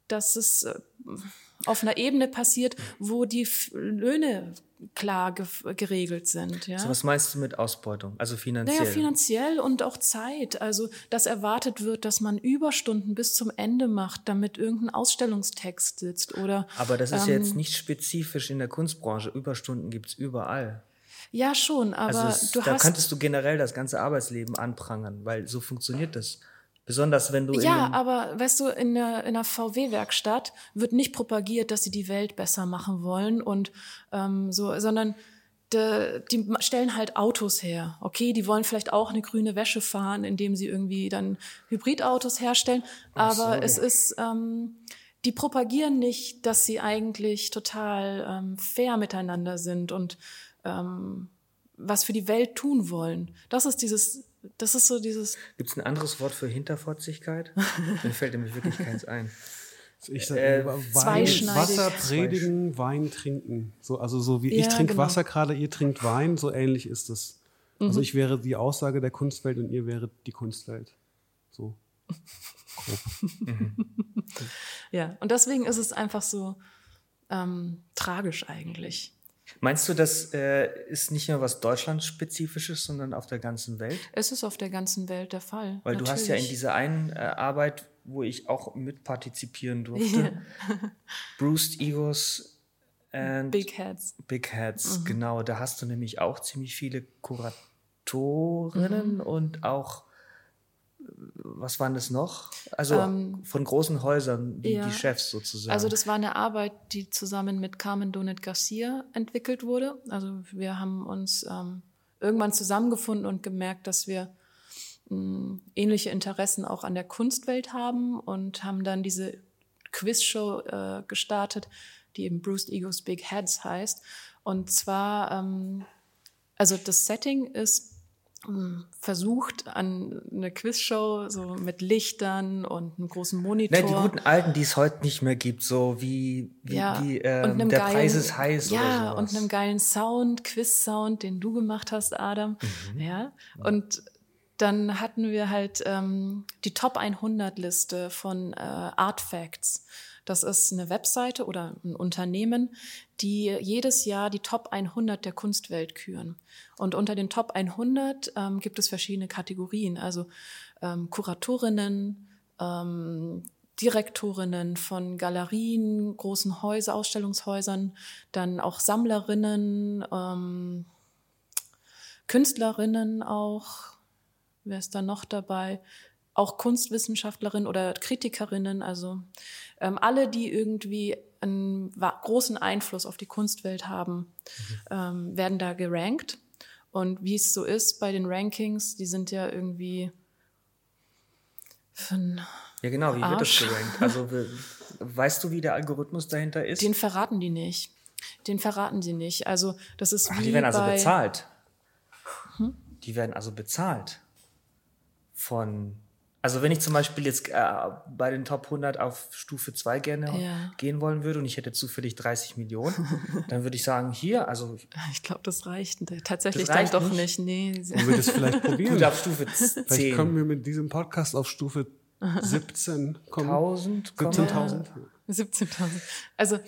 dass es äh, auf einer Ebene passiert, wo die Löhne klar ge geregelt sind. Ja? So, was meinst du mit Ausbeutung? Also finanziell? Naja, finanziell und auch Zeit. Also, dass erwartet wird, dass man Überstunden bis zum Ende macht, damit irgendein Ausstellungstext sitzt oder. Aber das ist ähm, jetzt nicht spezifisch in der Kunstbranche. Überstunden gibt's überall. Ja, schon, aber also es, du da hast. Da könntest du generell das ganze Arbeitsleben anprangern, weil so funktioniert das. Besonders wenn du. Ja, aber weißt du, in der, in einer VW-Werkstatt wird nicht propagiert, dass sie die Welt besser machen wollen und ähm, so, sondern de, die stellen halt Autos her. Okay, die wollen vielleicht auch eine grüne Wäsche fahren, indem sie irgendwie dann Hybridautos herstellen. Aber so. es ist, ähm, die propagieren nicht, dass sie eigentlich total ähm, fair miteinander sind und ähm, was für die Welt tun wollen. Das ist dieses das ist so dieses. Gibt es ein anderes Wort für Hinterfotzigkeit? Mir fällt nämlich wirklich keins ein. Ich sag, äh, Wein, Wasser predigen, Wein trinken. So, also so wie ja, ich trinke genau. Wasser gerade, ihr trinkt Wein, so ähnlich ist es. Also mhm. Also ich wäre die Aussage der Kunstwelt und ihr wäret die Kunstwelt. So grob. mhm. Ja, und deswegen ist es einfach so ähm, tragisch eigentlich. Meinst du, das äh, ist nicht nur was Deutschlandspezifisches, sondern auf der ganzen Welt? Es ist auf der ganzen Welt der Fall. Weil natürlich. du hast ja in dieser einen äh, Arbeit, wo ich auch mitpartizipieren durfte, Bruised Egos and Big Heads. Big Heads, mhm. genau. Da hast du nämlich auch ziemlich viele Kuratorinnen mhm. und auch was waren das noch? Also ähm, von großen Häusern, die, ja, die, Chefs sozusagen. Also das war eine Arbeit, die zusammen mit Carmen Donet Garcia entwickelt wurde. Also wir haben uns ähm, irgendwann zusammengefunden und gemerkt, dass wir mh, hm, ähnliche Interessen auch an der Kunstwelt haben und haben dann diese Quizshow äh, gestartet, die eben Bruce Egos Big Heads heißt. Und zwar, ähm, also das Setting ist versucht an eine Quizshow so mit Lichtern und einem großen Monitor. Ne, die guten alten, die es heute nicht mehr gibt, so wie, wie, ja, wie ähm, der geilen, Preis ist heiß ja, oder sowas. und einem geilen Sound, Quiz-Sound, den du gemacht hast, Adam. Mhm. Ja, und dann hatten wir halt ähm, die Top 100 Liste von äh, Artfacts. Das ist eine Webseite oder ein Unternehmen, die jedes Jahr die Top 100 der Kunstwelt küren. Und unter den Top 100 ähm, gibt es verschiedene Kategorien, also ähm, Kuratorinnen, ähm, Direktorinnen von Galerien, großen Häuser, Ausstellungshäusern, dann auch Sammlerinnen, ähm, Künstlerinnen auch. Wer ist da noch dabei? Auch Kunstwissenschaftlerinnen oder Kritikerinnen, also ähm, alle, die irgendwie einen großen Einfluss auf die Kunstwelt haben, mhm. ähm, werden da gerankt. Und wie es so ist bei den Rankings, die sind ja irgendwie ja, genau, wie Arsch. wird das gerankt? Also, weißt du, wie der Algorithmus dahinter ist? Den verraten die nicht. Den verraten sie nicht. Also, das ist Ach, wie. Die werden also bezahlt. Hm? Die werden also bezahlt von also wenn ich zum Beispiel jetzt äh, bei den Top 100 auf Stufe 2 gerne ja. gehen wollen würde und ich hätte zufällig 30 Millionen, dann würde ich sagen, hier, also... Ich glaube, das reicht tatsächlich das reicht dann doch nicht. nicht. Nee. Wir das vielleicht probieren? Gut, auf Stufe 10. Vielleicht kommen wir mit diesem Podcast auf Stufe 17. 1000? 17.000? 17.000. Also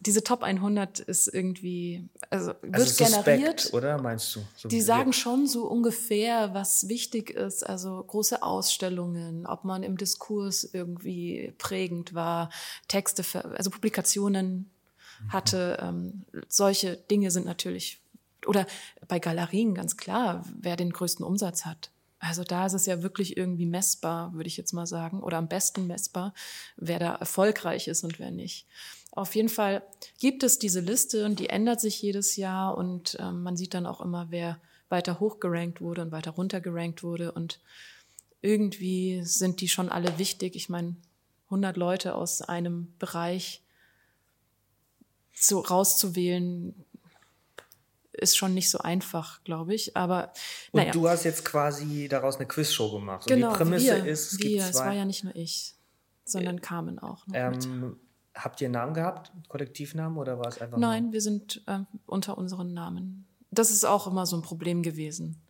diese Top 100 ist irgendwie, also wird also suspekt, generiert. oder meinst du? So die sagen schon so ungefähr, was wichtig ist. Also große Ausstellungen, ob man im Diskurs irgendwie prägend war, Texte, also Publikationen hatte. Ähm, solche Dinge sind natürlich, oder bei Galerien ganz klar, wer den größten Umsatz hat. Also da ist es ja wirklich irgendwie messbar, würde ich jetzt mal sagen, oder am besten messbar, wer da erfolgreich ist und wer nicht. Auf jeden Fall gibt es diese Liste und die ändert sich jedes Jahr und ähm, man sieht dann auch immer, wer weiter hoch gerankt wurde und weiter runter gerankt wurde und irgendwie sind die schon alle wichtig. Ich meine, 100 Leute aus einem Bereich so rauszuwählen, ist schon nicht so einfach, glaube ich. Aber naja. und du hast jetzt quasi daraus eine Quizshow gemacht. Und genau, die Prämisse wir, ist, es wir, es war ja nicht nur ich, sondern Carmen auch. Noch ähm, Habt ihr einen Namen gehabt, Kollektivnamen, oder war es einfach? Nein, nur? wir sind äh, unter unseren Namen. Das ist auch immer so ein Problem gewesen.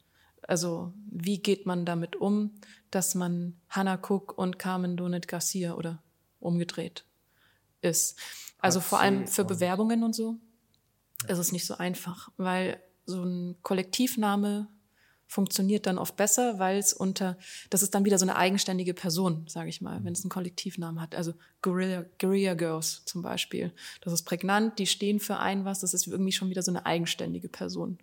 Also, wie geht man damit um, dass man Hannah Cook und Carmen Donet Garcia oder umgedreht ist? Also, Hat vor allem für Bewerbungen und so ist es nicht so einfach, weil so ein Kollektivname funktioniert dann oft besser, weil es unter, das ist dann wieder so eine eigenständige Person, sage ich mal, wenn es einen Kollektivnamen hat. Also Guerilla, Guerilla Girls zum Beispiel. Das ist prägnant, die stehen für ein was, das ist irgendwie schon wieder so eine eigenständige Person,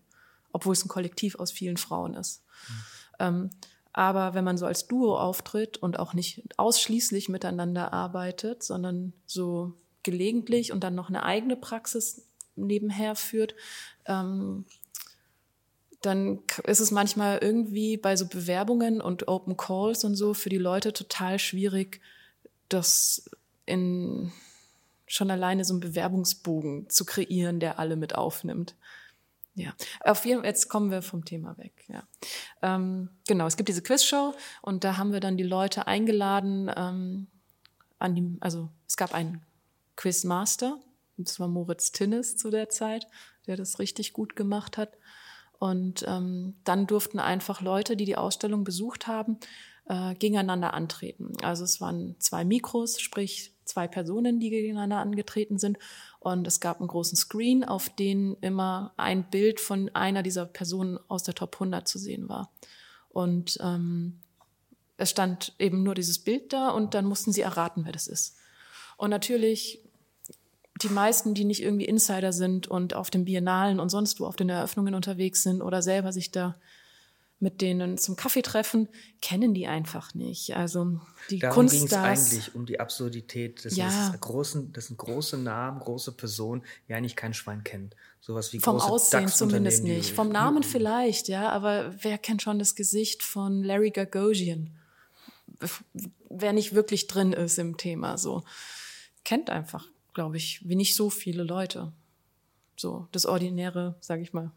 obwohl es ein Kollektiv aus vielen Frauen ist. Mhm. Ähm, aber wenn man so als Duo auftritt und auch nicht ausschließlich miteinander arbeitet, sondern so gelegentlich und dann noch eine eigene Praxis nebenher führt, ähm, dann ist es manchmal irgendwie bei so Bewerbungen und Open Calls und so für die Leute total schwierig, das in schon alleine so einen Bewerbungsbogen zu kreieren, der alle mit aufnimmt. Ja, auf jeden Fall, jetzt kommen wir vom Thema weg. Ja. Ähm, genau, es gibt diese Quizshow und da haben wir dann die Leute eingeladen ähm, an die, also es gab einen Quizmaster, das war Moritz Tinnes zu der Zeit, der das richtig gut gemacht hat. Und ähm, dann durften einfach Leute, die die Ausstellung besucht haben, äh, gegeneinander antreten. Also es waren zwei Mikros, sprich zwei Personen, die gegeneinander angetreten sind. Und es gab einen großen Screen, auf dem immer ein Bild von einer dieser Personen aus der Top 100 zu sehen war. Und ähm, es stand eben nur dieses Bild da und dann mussten sie erraten, wer das ist. Und natürlich die meisten, die nicht irgendwie Insider sind und auf den Biennalen und sonst wo auf den Eröffnungen unterwegs sind oder selber sich da mit denen zum Kaffee treffen, kennen die einfach nicht. Also die Darum ging es eigentlich um die Absurdität. Das, Ja. ist großen, das sind große Namen, große Personen, die eigentlich kein Schwein kennt. Sowas wie Vom Aussehen zumindest nicht. Vom Namen vielleicht, ja, aber wer kennt schon das Gesicht von Larry Gagosian? Wer nicht wirklich drin ist im Thema, so. Kennt einfach, glaube ich, wie nicht so viele Leute. So, das ordinäre, sage ich mal,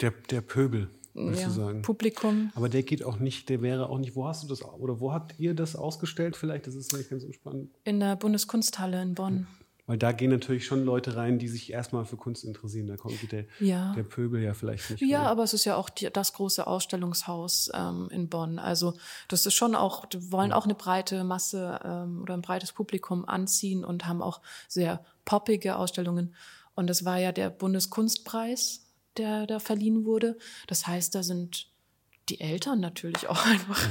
Der, der Pöbel, würdest ja, du sagen. Publikum. Aber der geht auch nicht, der wäre auch nicht, wo hast du das, oder wo habt ihr das ausgestellt vielleicht? Das ist nicht ganz so spannend. In der Bundeskunsthalle in Bonn. Weil da gehen natürlich schon Leute rein, die sich erstmal für Kunst interessieren. Da kommt der, Ja. der Pöbel ja vielleicht nicht. Ja, rein. aber es ist ja auch die, das große Ausstellungshaus ähm, in Bonn. Also das ist schon auch, die wollen auch eine breite Masse ähm, oder ein breites Publikum anziehen und haben auch sehr poppige Ausstellungen. Und das war ja der Bundeskunstpreis, der da verliehen wurde. Das heißt, da sind die Eltern natürlich auch einfach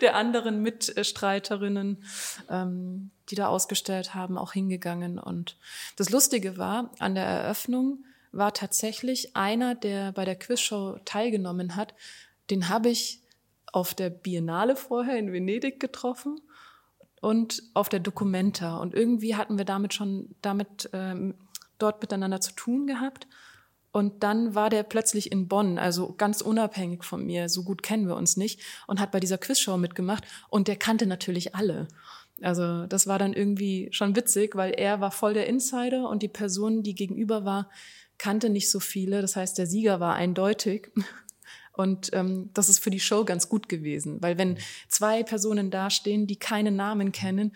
der anderen Mitstreiterinnen, ähm, die da ausgestellt haben, auch hingegangen. Und das Lustige war, an der Eröffnung war tatsächlich einer, der bei der Quizshow teilgenommen hat, den habe ich auf der Biennale vorher in Venedig getroffen und auf der Documenta. Und irgendwie hatten wir damit schon damit ähm, dort miteinander zu tun gehabt. Und dann war der plötzlich in Bonn, also ganz unabhängig von mir, so gut kennen wir uns nicht, und hat bei dieser Quizshow mitgemacht. Und der kannte natürlich alle. Also das war dann irgendwie schon witzig, weil er war voll der Insider und die Person, die gegenüber war, kannte nicht so viele. Das heißt, der Sieger war eindeutig. Und ähm, das ist für die Show ganz gut gewesen, weil wenn zwei Personen dastehen, die keine Namen kennen,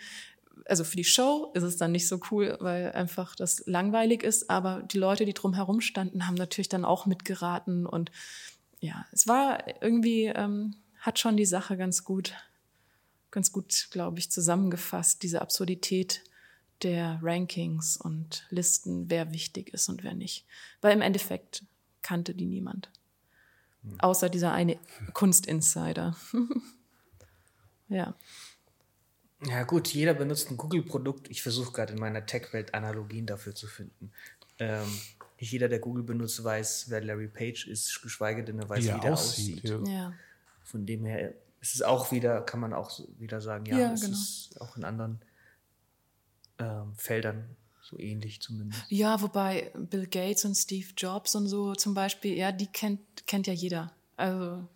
also für die Show ist es dann nicht so cool, weil einfach das langweilig ist, aber die Leute, die drumherum standen, haben natürlich dann auch mitgeraten und ja, es war irgendwie, ähm, hat schon die Sache ganz gut, ganz gut, glaube ich, zusammengefasst, diese Absurdität der Rankings und Listen, wer wichtig ist und wer nicht. Weil im Endeffekt kannte die niemand. Außer dieser eine Kunstinsider. ja. Ja gut, jeder benutzt ein Google-Produkt. Ich versuche gerade in meiner Tech-Welt Analogien dafür zu finden. Ähm, nicht jeder, der Google benutzt, weiß, wer Larry Page ist, geschweige denn er weiß, Wie wie, er der aussieht, aussieht. ja. Ja. Von dem her ist es auch wieder, kann man auch wieder sagen, ja, Ja, es genau. ist auch in anderen ähm, Feldern so ähnlich zumindest. Ja, wobei Bill Gates und Steve Jobs und so zum Beispiel, ja, die kennt, kennt ja jeder. Also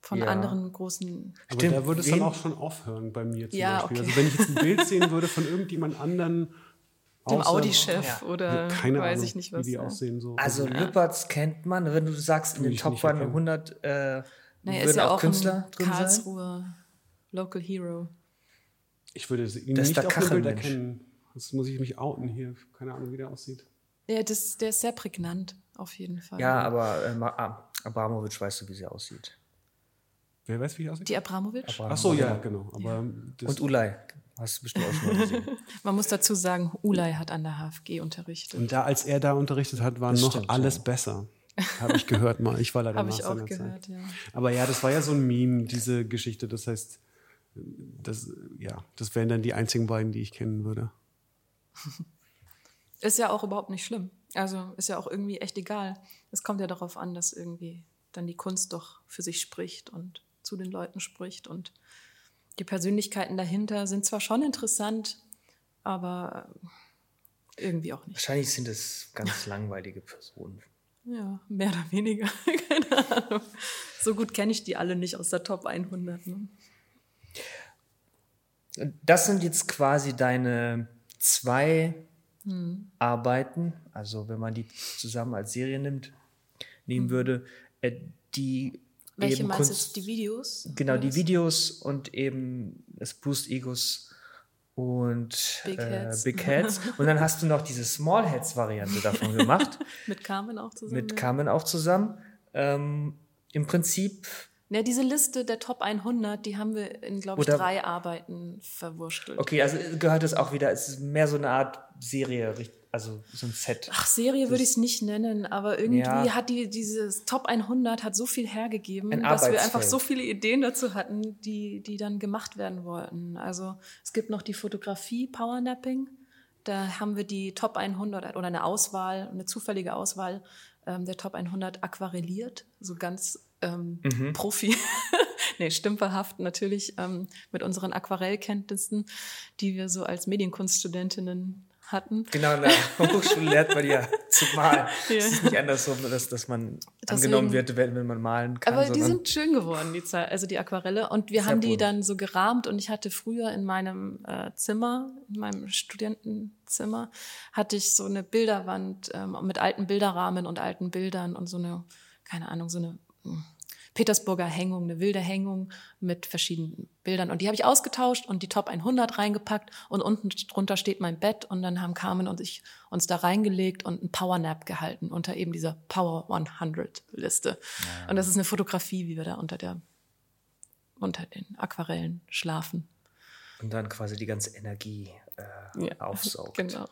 von Ja. anderen großen. Aber Stimmt, da würde es dann auch schon aufhören bei mir zum Ja, Beispiel. okay. Also wenn ich jetzt ein Bild sehen würde von irgendjemand anderen, Dem Audi-Chef ja, oder keine weiß Ahnung, ich nicht was. wie die ja. aussehen. So. Also Lüpertz kennt man, wenn du sagst, in den Top nicht erkennen. 100 äh, Naja, würden ist ja auch, auch Künstler ein drin sein. Karlsruher Local Hero. ich würde ihn Das nicht auf dem Bild erkennen. Das muss ich mich outen hier. Keine Ahnung, wie der aussieht. Ja, das, der ist sehr prägnant, auf jeden Fall. Ja, aber äh, Abramowitsch weißt du, wie sie aussieht. Wer weiß, wie ich aussieht? Die Abramowitsch? Ach so, ja, genau. Aber das, Und Ulay, hast du bestimmt auch schon mal gesehen. Man muss dazu sagen, Ulay hat an der HFG unterrichtet. und da, als er da unterrichtet hat, war Das noch stimmt, alles ja. besser. Habe ich gehört mal. Ich war leider Habe ich auch gehört, Zeit. ja. Aber ja, das war ja so ein Meme, diese Geschichte. Das heißt, das, ja, das wären dann die einzigen beiden, die ich kennen würde. Ist ja auch überhaupt nicht schlimm. Also ist ja auch irgendwie echt egal. Es kommt ja darauf an, dass irgendwie dann die Kunst doch für sich spricht und zu den Leuten spricht. Und die Persönlichkeiten dahinter sind zwar schon interessant, aber äh, irgendwie auch nicht. Wahrscheinlich sind es ganz langweilige Personen. Ja, mehr oder weniger. Keine Ahnung. So gut kenne ich die alle nicht aus der Top 100. Ne? Das sind jetzt quasi deine zwei Hm. Arbeiten, also wenn man die zusammen als Serie nimmt, nehmen würde, äh, die Hm. Welche eben meinst du Kunst, jetzt? Die Videos? Genau, die? Videos und eben das Boost Egos und Big äh, Heads. Big Heads. Und dann hast du noch diese Small Heads Variante davon gemacht, Mit Carmen auch zusammen. mit ja. Carmen auch zusammen. Ähm, Im Prinzip, Ja, diese Liste der Top 100, die haben wir in, glaube ich, drei Arbeiten verwurstelt. okay, also gehört es auch wieder, es ist mehr so eine Art Serie, also so ein Set. Ach, Serie würde ich es nicht nennen, aber irgendwie Ja. hat die dieses Top 100 hat so viel hergegeben, Ein dass wir einfach so viele Ideen dazu hatten, die, die dann gemacht werden wollten. Also es gibt noch die Fotografie Powernapping. Da haben wir die Top 100 oder eine Auswahl, eine zufällige Auswahl ähm, der Top 100 aquarelliert, so ganz ähm, mhm. Profi, nee, stümperhaft natürlich ähm, mit unseren Aquarellkenntnissen, die wir so als Medienkunststudentinnen hatten. Genau, in der Hochschule lernt man ja zu malen. Ja. Es ist nicht anders so, dass, dass man Deswegen, angenommen wird, wenn, man malen kann. Aber die sind schön geworden, die also die Aquarelle. Und wir haben die bunt. dann so gerahmt und ich hatte früher in meinem äh, Zimmer, in meinem Studentenzimmer, hatte ich so eine Bilderwand ähm, mit alten Bilderrahmen und alten Bildern und so eine, keine Ahnung, so eine hm, Petersburger Hängung, eine wilde Hängung mit verschiedenen Bildern. Und die habe ich ausgetauscht und die Top 100 reingepackt und unten drunter steht mein Bett und dann haben Carmen und ich uns da reingelegt und einen Powernap gehalten unter eben dieser Power 100 Liste. Ja. Und das ist eine Fotografie, wie wir da unter der, unter den Aquarellen schlafen. Und dann quasi die ganze Energie äh, ja, aufsaugt. Genau.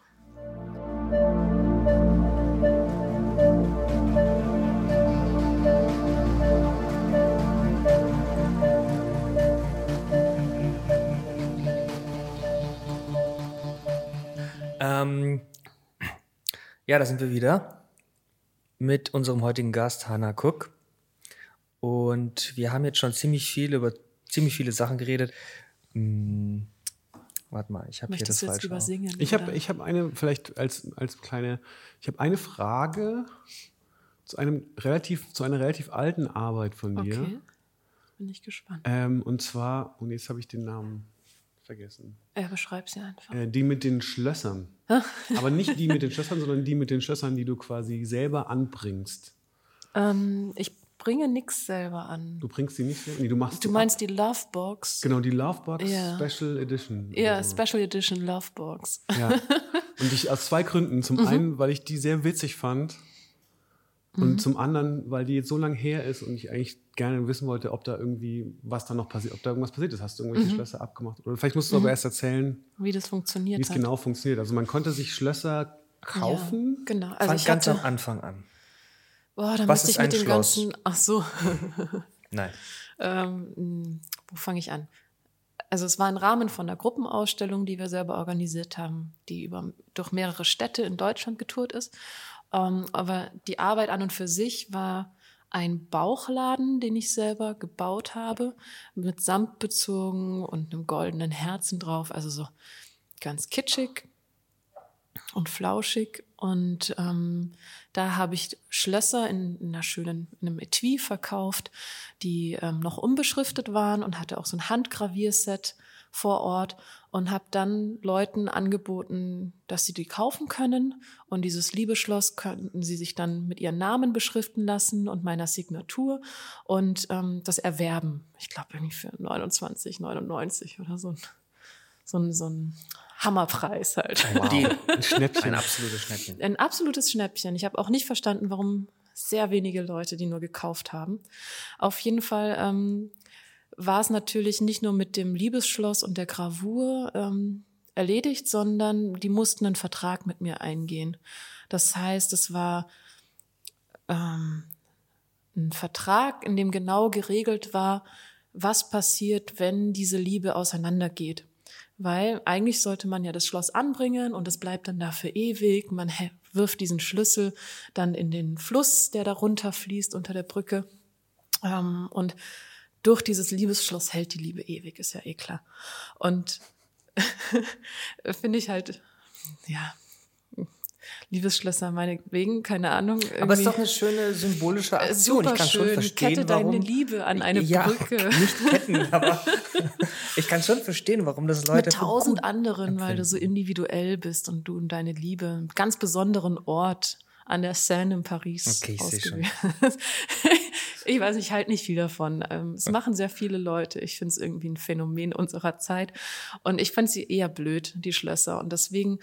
Ähm, ja, da sind wir wieder mit unserem heutigen Gast Hannah Cook. Und wir haben jetzt schon ziemlich viel über ziemlich viele Sachen geredet. Hm, warte mal, ich habe hier das falsch. Übersingen, ich habe ich habe eine vielleicht als als kleine ich habe eine Frage zu einem relativ zu einer relativ alten Arbeit von dir. Okay. Bin ich gespannt. Ähm, und zwar und jetzt habe ich den Namen vergessen. Ja, beschreib sie einfach. Äh, die mit den Schlössern. Aber nicht die mit den Schlössern, sondern die mit den Schlössern, die du quasi selber anbringst. Ähm, ich bringe nichts selber an. Du bringst die nicht selber? Nee, du machst Du meinst ab. die Lovebox? Genau, die Lovebox ja. Special Edition. Ja, so. Special Edition Lovebox. Ja. Und ich aus zwei Gründen. Zum mhm. einen, weil ich die sehr witzig fand. Und mhm. zum anderen, weil die jetzt so lange her ist und ich eigentlich gerne wissen wollte, ob da irgendwie, was da noch passiert, ob da irgendwas passiert ist. Hast du irgendwelche mhm. Schlösser abgemacht? Oder vielleicht musst du mhm. aber erst erzählen, wie das funktioniert. Wie es genau funktioniert. Also man konnte sich Schlösser kaufen. Ja, genau. Also Fang ich ganz am Anfang an. Boah, da was müsste ich mit dem Schloss? ganzen. Ach so. Nein. ähm, wo fange ich an? Also es war ein Rahmen von einer Gruppenausstellung, die wir selber organisiert haben, die über, durch mehrere Städte in Deutschland getourt ist. Ähm, aber die Arbeit an und für sich war ein Bauchladen, den ich selber gebaut habe, mit Samt bezogen und einem goldenen Herzen drauf, also so ganz kitschig und flauschig. Und ähm, da habe ich Schlösser in, in einer schönen, in einem Etui verkauft, die ähm, noch unbeschriftet waren und hatte auch so ein Handgravierset vor Ort und habe dann Leuten angeboten, dass sie die kaufen können. Und dieses Liebeschloss könnten sie sich dann mit ihren Namen beschriften lassen und meiner Signatur und ähm, das erwerben. Ich glaube irgendwie für 29,99 oder so. So ein, so ein Hammerpreis halt. Wow. Die, ein Schnäppchen. Ein absolutes Schnäppchen. Ein absolutes Schnäppchen. Ich habe auch nicht verstanden, warum sehr wenige Leute die nur gekauft haben. Auf jeden Fall ähm, war es natürlich nicht nur mit dem Liebesschloss und der Gravur ähm, erledigt, sondern die mussten einen Vertrag mit mir eingehen. Das heißt, es war ähm, ein Vertrag, in dem genau geregelt war, was passiert, wenn diese Liebe auseinandergeht. Weil eigentlich sollte man ja das Schloss anbringen und es bleibt dann da für ewig. Man wirft diesen Schlüssel dann in den Fluss, der darunter fließt unter der Brücke. Ähm, und durch dieses Liebesschloss hält die Liebe ewig, ist ja eh klar. Und finde ich halt, ja, Liebesschlösser meinetwegen, keine Ahnung. Aber es ist doch eine schöne symbolische äh, Aktion. Super ich kann schön. schon verstehen, Kette warum, deine Liebe an eine ja, Brücke. Nicht ketten, aber ich kann schon verstehen, warum das Leute Mit tausend anderen, empfinden. weil du so individuell bist und du und deine Liebe, einen ganz besonderen Ort an der Seine in Paris okay, ich ausgewählt. Ich weiß, ich halte nicht viel davon. Ähm, es machen sehr viele Leute. Ich finde es irgendwie ein Phänomen unserer Zeit. Und ich fand sie eher blöd, die Schlösser. Und deswegen,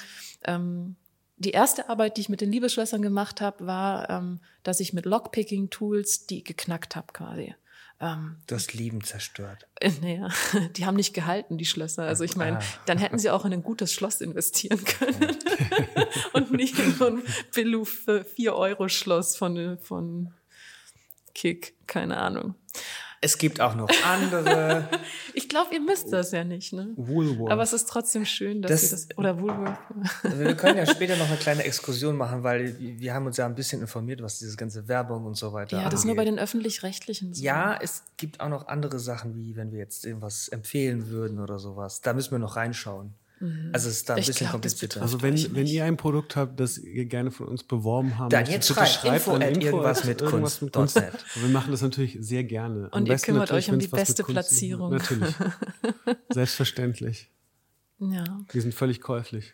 ähm, die erste Arbeit, die ich mit den Liebesschlössern gemacht habe, war, ähm, dass ich mit Lockpicking-Tools die geknackt habe quasi. Ähm, das Leben zerstört. Äh, naja, die haben nicht gehalten, die Schlösser. Also ich meine, ah. dann hätten sie auch in ein gutes Schloss investieren können. und nicht in so ein Billu für 4 Euro Schloss von, von Kick, keine Ahnung. Es gibt auch noch andere. ich glaube, ihr müsst das ja nicht, ne? Woolworth. Aber es ist trotzdem schön, dass das, ihr das. Oder Woolworth. Also wir können ja später noch eine kleine Exkursion machen, weil wir haben uns ja ein bisschen informiert, was diese ganze Werbung und so weiter Ja, das angeht. nur bei den öffentlich-rechtlichen. So. Ja, es gibt auch noch andere Sachen, wie wenn wir jetzt irgendwas empfehlen würden oder sowas. Da müssen wir noch reinschauen. Mhm. Also es ist da ein ich bisschen komplizierter. Also wenn, wenn ihr ein Produkt habt, das ihr gerne von uns beworben haben dann jetzt schreibt, schreibt info, info irgendwas mit irgendwas Kunst. Mit Kunst. wir machen das natürlich sehr gerne. Und ihr kümmert euch um die beste Platzierung. Natürlich. Selbstverständlich. Ja. Die sind völlig käuflich.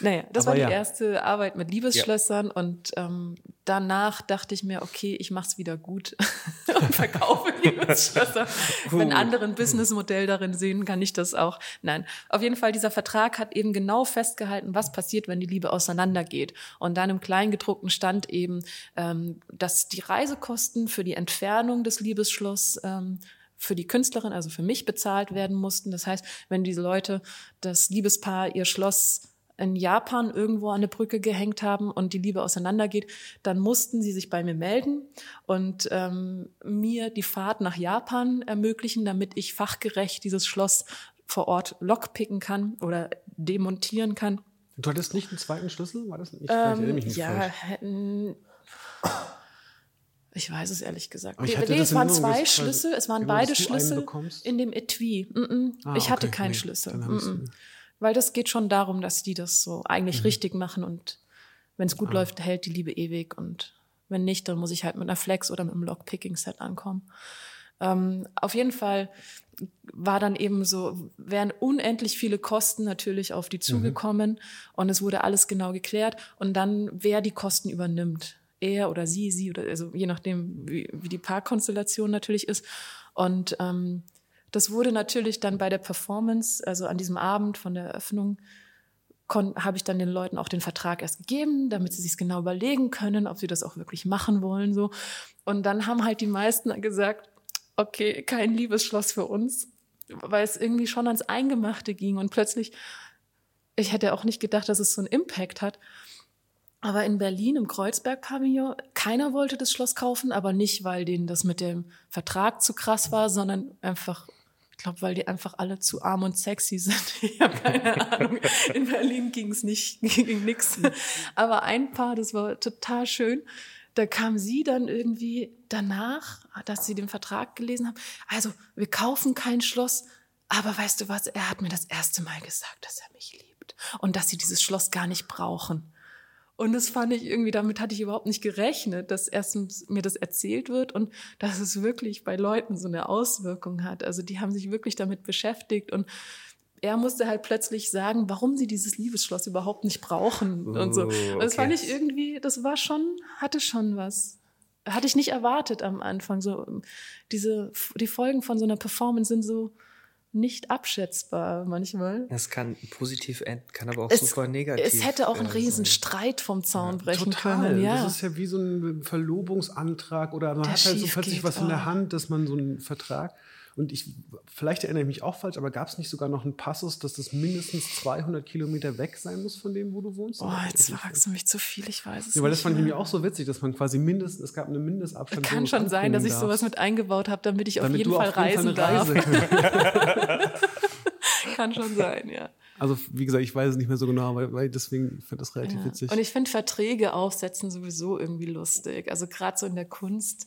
Naja, das Aber war die ja. erste Arbeit mit Liebesschlössern ja. und ähm, danach dachte ich mir, okay, ich mache es wieder gut und verkaufe Liebesschlösser. Wenn andere ein Businessmodell darin sehen, kann ich das auch. Nein, auf jeden Fall, dieser Vertrag hat eben genau festgehalten, was passiert, wenn die Liebe auseinandergeht. Und dann im Kleingedruckten stand eben, ähm, dass die Reisekosten für die Entfernung des Liebesschloss ähm, für die Künstlerin, also für mich bezahlt werden mussten. Das heißt, wenn diese Leute, das Liebespaar, ihr Schloss in Japan irgendwo an eine Brücke gehängt haben und die Liebe auseinandergeht, dann mussten sie sich bei mir melden und ähm, mir die Fahrt nach Japan ermöglichen, damit ich fachgerecht dieses Schloss vor Ort lockpicken kann oder demontieren kann. Du hattest nicht einen zweiten Schlüssel? War das nicht? Ähm, nicht ja, hätten. Ich weiß es ehrlich gesagt. Nee, nee es waren zwei Schlüssel, es waren beide Schlüssel in dem Etui. Mm -mm. Ah, ich hatte keinen nee, Schlüssel. Mm weil das geht schon darum, dass die das so eigentlich mhm. richtig machen und wenn es gut ah. läuft, hält die Liebe ewig und wenn nicht, dann muss ich halt mit einer Flex oder mit einem Lockpicking-Set ankommen. Ähm, auf jeden Fall war dann eben so, wären unendlich viele Kosten natürlich auf die mhm. zugekommen mhm. und es wurde alles genau geklärt und dann, wer die Kosten übernimmt. Er oder sie, sie oder also je nachdem, wie, wie die Paarkonstellation natürlich ist. Und ähm, das wurde natürlich dann bei der Performance, also an diesem Abend von der Eröffnung, habe ich dann den Leuten auch den Vertrag erst gegeben, damit sie sich genau überlegen können, ob sie das auch wirklich machen wollen, so. Und dann haben halt die meisten gesagt, okay, kein Liebesschloss für uns, weil es irgendwie schon ans Eingemachte ging und plötzlich, ich hätte auch nicht gedacht, dass es so einen Impact hat. Aber in Berlin im Kreuzberg-Pavillon, keiner wollte das Schloss kaufen, aber nicht, weil denen das mit dem Vertrag zu krass war, sondern einfach ich glaube, weil die einfach alle zu arm und sexy sind. Ich habe keine Ahnung. In Berlin ging es nicht, ging nix. Aber ein Paar, das war total schön. Da kam sie dann irgendwie danach, dass sie den Vertrag gelesen haben. Also, wir kaufen kein Schloss, aber weißt du was? Er hat mir das erste Mal gesagt, dass er mich liebt und dass sie dieses Schloss gar nicht brauchen. Und das fand ich irgendwie, damit hatte ich überhaupt nicht gerechnet, dass erstens mir das erzählt wird und dass es wirklich bei Leuten so eine Auswirkung hat. Also die haben sich wirklich damit beschäftigt und er musste halt plötzlich sagen, warum sie dieses Liebesschloss überhaupt nicht brauchen und so. Okay. Oh, das fand ich irgendwie, das war schon, hatte schon was. Hatte ich nicht erwartet am Anfang. So diese, die Folgen von so einer Performance sind so, nicht abschätzbar manchmal. Es kann positiv enden, kann aber auch es, super negativ. Es hätte auch einen riesen Streit vom Zaun ja, brechen total. können. Ja. Das ist ja wie so ein Verlobungsantrag oder man Der hat halt so plötzlich was in der Hand, dass man so einen Vertrag und ich, vielleicht erinnere ich mich auch falsch, aber gab es nicht sogar noch einen Passus, dass das mindestens 200 Kilometer weg sein muss von dem, wo du wohnst? Oh, jetzt fragst du mich zu viel, ich weiß es ja, weil das fand ich nämlich auch so witzig, dass man quasi mindestens, es gab einen Mindestabstand. Kann schon sein, dass ich sowas mit eingebaut habe, damit ich damit auf jeden Fall auf reisen jeden Fall darf. Kann schon sein, ja. Also wie gesagt, ich weiß es nicht mehr so genau, weil, weil deswegen finde ich das relativ ja. witzig. Und ich finde Verträge aufsetzen sowieso irgendwie lustig. Also gerade so in der Kunst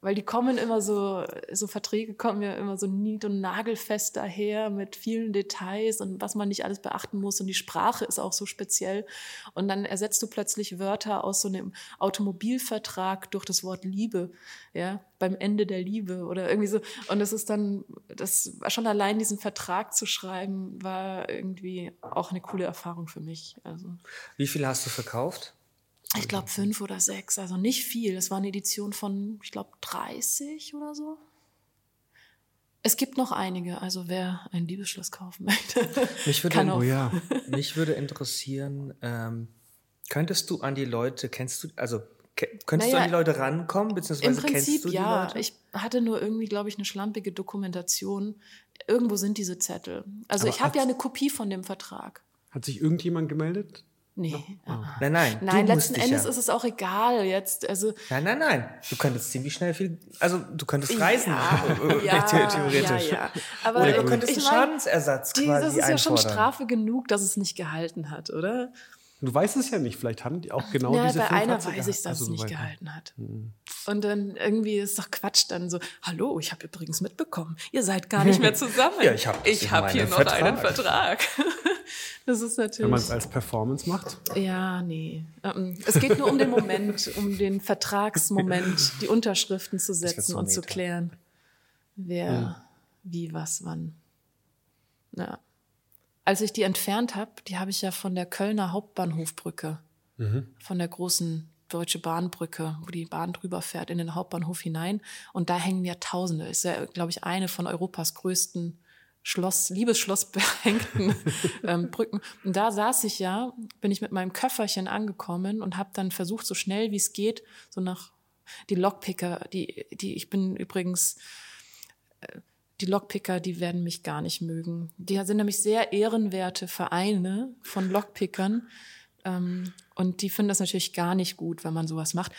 weil die kommen immer so, so Verträge kommen ja immer so nied- und nagelfest daher mit vielen Details und was man nicht alles beachten muss und die Sprache ist auch so speziell und dann ersetzt du plötzlich Wörter aus so einem Automobilvertrag durch das Wort Liebe, ja, beim Ende der Liebe oder irgendwie so und das ist dann, das war schon allein diesen Vertrag zu schreiben, war irgendwie auch eine coole Erfahrung für mich. Also. Wie viel hast du verkauft? Ich glaube fünf oder sechs, also nicht viel. Es war eine Edition von, ich glaube, 30 oder so. Es gibt noch einige, also wer ein Liebesschloss kaufen möchte. Mich würde, oh ja. mich würde interessieren, ähm, könntest du an die Leute, kennst du, also könntest naja, du an die Leute rankommen, beziehungsweise im Prinzip, kennst du die ja. Leute? Ich hatte nur irgendwie, glaube ich, eine schlampige Dokumentation. Irgendwo sind diese Zettel. Also Aber ich habe ja eine Kopie von dem Vertrag. Hat sich irgendjemand gemeldet? Nee. Oh. Nein, nein. Nein, letzten Endes ja. ist es auch egal jetzt. Also nein, nein, nein. Du könntest ziemlich schnell viel, also du könntest reisen, ja, ja, theoretisch. Ja, ja. Aber oder du könntest einen Schadensersatz die, quasi Das ist einfordern. ja schon Strafe genug, dass es nicht gehalten hat, oder? Du weißt es ja nicht. Vielleicht haben die auch genau ja, diese bei einer Hatze weiß ich, dass also, es nicht gehalten hat. Hm. Und dann irgendwie ist doch Quatsch dann so, hallo, ich habe übrigens mitbekommen, ihr seid gar nicht mehr zusammen. Ja, ich hab das ich in hab hier meinem noch einen Vertrag. Vertrag. das ist natürlich. Wenn man es als Performance macht. Ja, nee. Ähm, Es geht nur um den Moment, um den Vertragsmoment, die Unterschriften zu setzen so und zu klären, wer, wie, was, wann. Ja. Als ich die entfernt habe, die habe ich ja von der Kölner Hauptbahnhofbrücke, von der großen Deutsche Bahnbrücke, wo die Bahn drüber fährt, in den Hauptbahnhof hinein. Und da hängen ja Tausende. Ist ja, glaube ich, eine von Europas größten Schloss, Liebesschloss behängten ähm, Brücken. Und da saß ich ja, bin ich mit meinem Köfferchen angekommen und habe dann versucht, so schnell wie es geht, so nach die Lockpicker, die, die, ich bin übrigens, äh, die Lockpicker, die werden mich gar nicht mögen. Die sind nämlich sehr ehrenwerte Vereine von Lockpickern. Ähm, und die finden das natürlich gar nicht gut, wenn man sowas macht.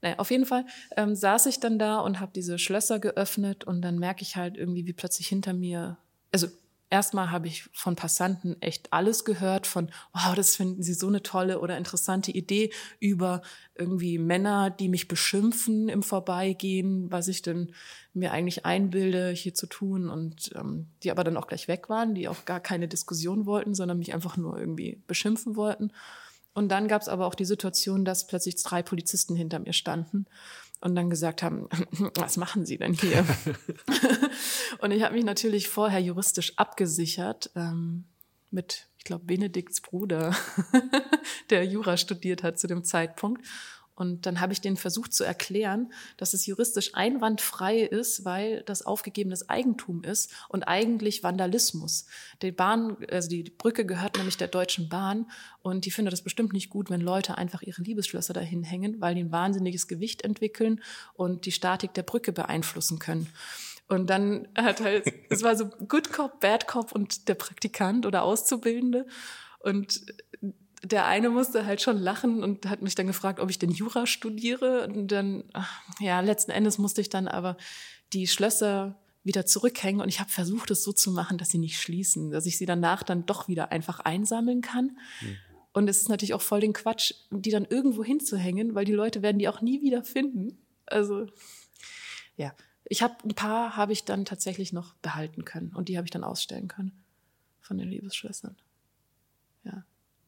Naja, auf jeden Fall ähm, saß ich dann da und habe diese Schlösser geöffnet und dann merke ich halt irgendwie, wie plötzlich hinter mir, also erstmal habe ich von Passanten echt alles gehört, von, wow, das finden sie so eine tolle oder interessante Idee über irgendwie Männer, die mich beschimpfen im Vorbeigehen, was ich denn mir eigentlich einbilde, hier zu tun und ähm, die aber dann auch gleich weg waren, die auch gar keine Diskussion wollten, sondern mich einfach nur irgendwie beschimpfen wollten. Und dann gab es aber auch die Situation, dass plötzlich drei Polizisten hinter mir standen und dann gesagt haben, was machen Sie denn hier? und ich habe mich natürlich vorher juristisch abgesichert ähm, mit, ich glaube, Benedikts Bruder, der Jura studiert hat zu dem Zeitpunkt. Und dann habe ich denen versucht zu erklären, dass es juristisch einwandfrei ist, weil das aufgegebenes Eigentum ist und eigentlich Vandalismus. Die Bahn, also die Brücke gehört nämlich der Deutschen Bahn und die findet das bestimmt nicht gut, wenn Leute einfach ihre Liebesschlösser dahin hängen, weil die ein wahnsinniges Gewicht entwickeln und die Statik der Brücke beeinflussen können. Und dann hat halt, es war so Good Cop, Bad Cop und der Praktikant oder Auszubildende. Und der eine musste halt schon lachen und hat mich dann gefragt, ob ich denn Jura studiere. Und dann, ja, letzten Endes musste ich dann aber die Schlösser wieder zurückhängen und ich habe versucht, es so zu machen, dass sie nicht schließen, dass ich sie danach dann doch wieder einfach einsammeln kann. Und es ist natürlich auch voll den Quatsch, die dann irgendwo hinzuhängen, weil die Leute werden die auch nie wieder finden. Also, ja. Ich habe ein paar habe ich dann tatsächlich noch behalten können und die habe ich dann ausstellen können von den Liebesschwestern. Ja.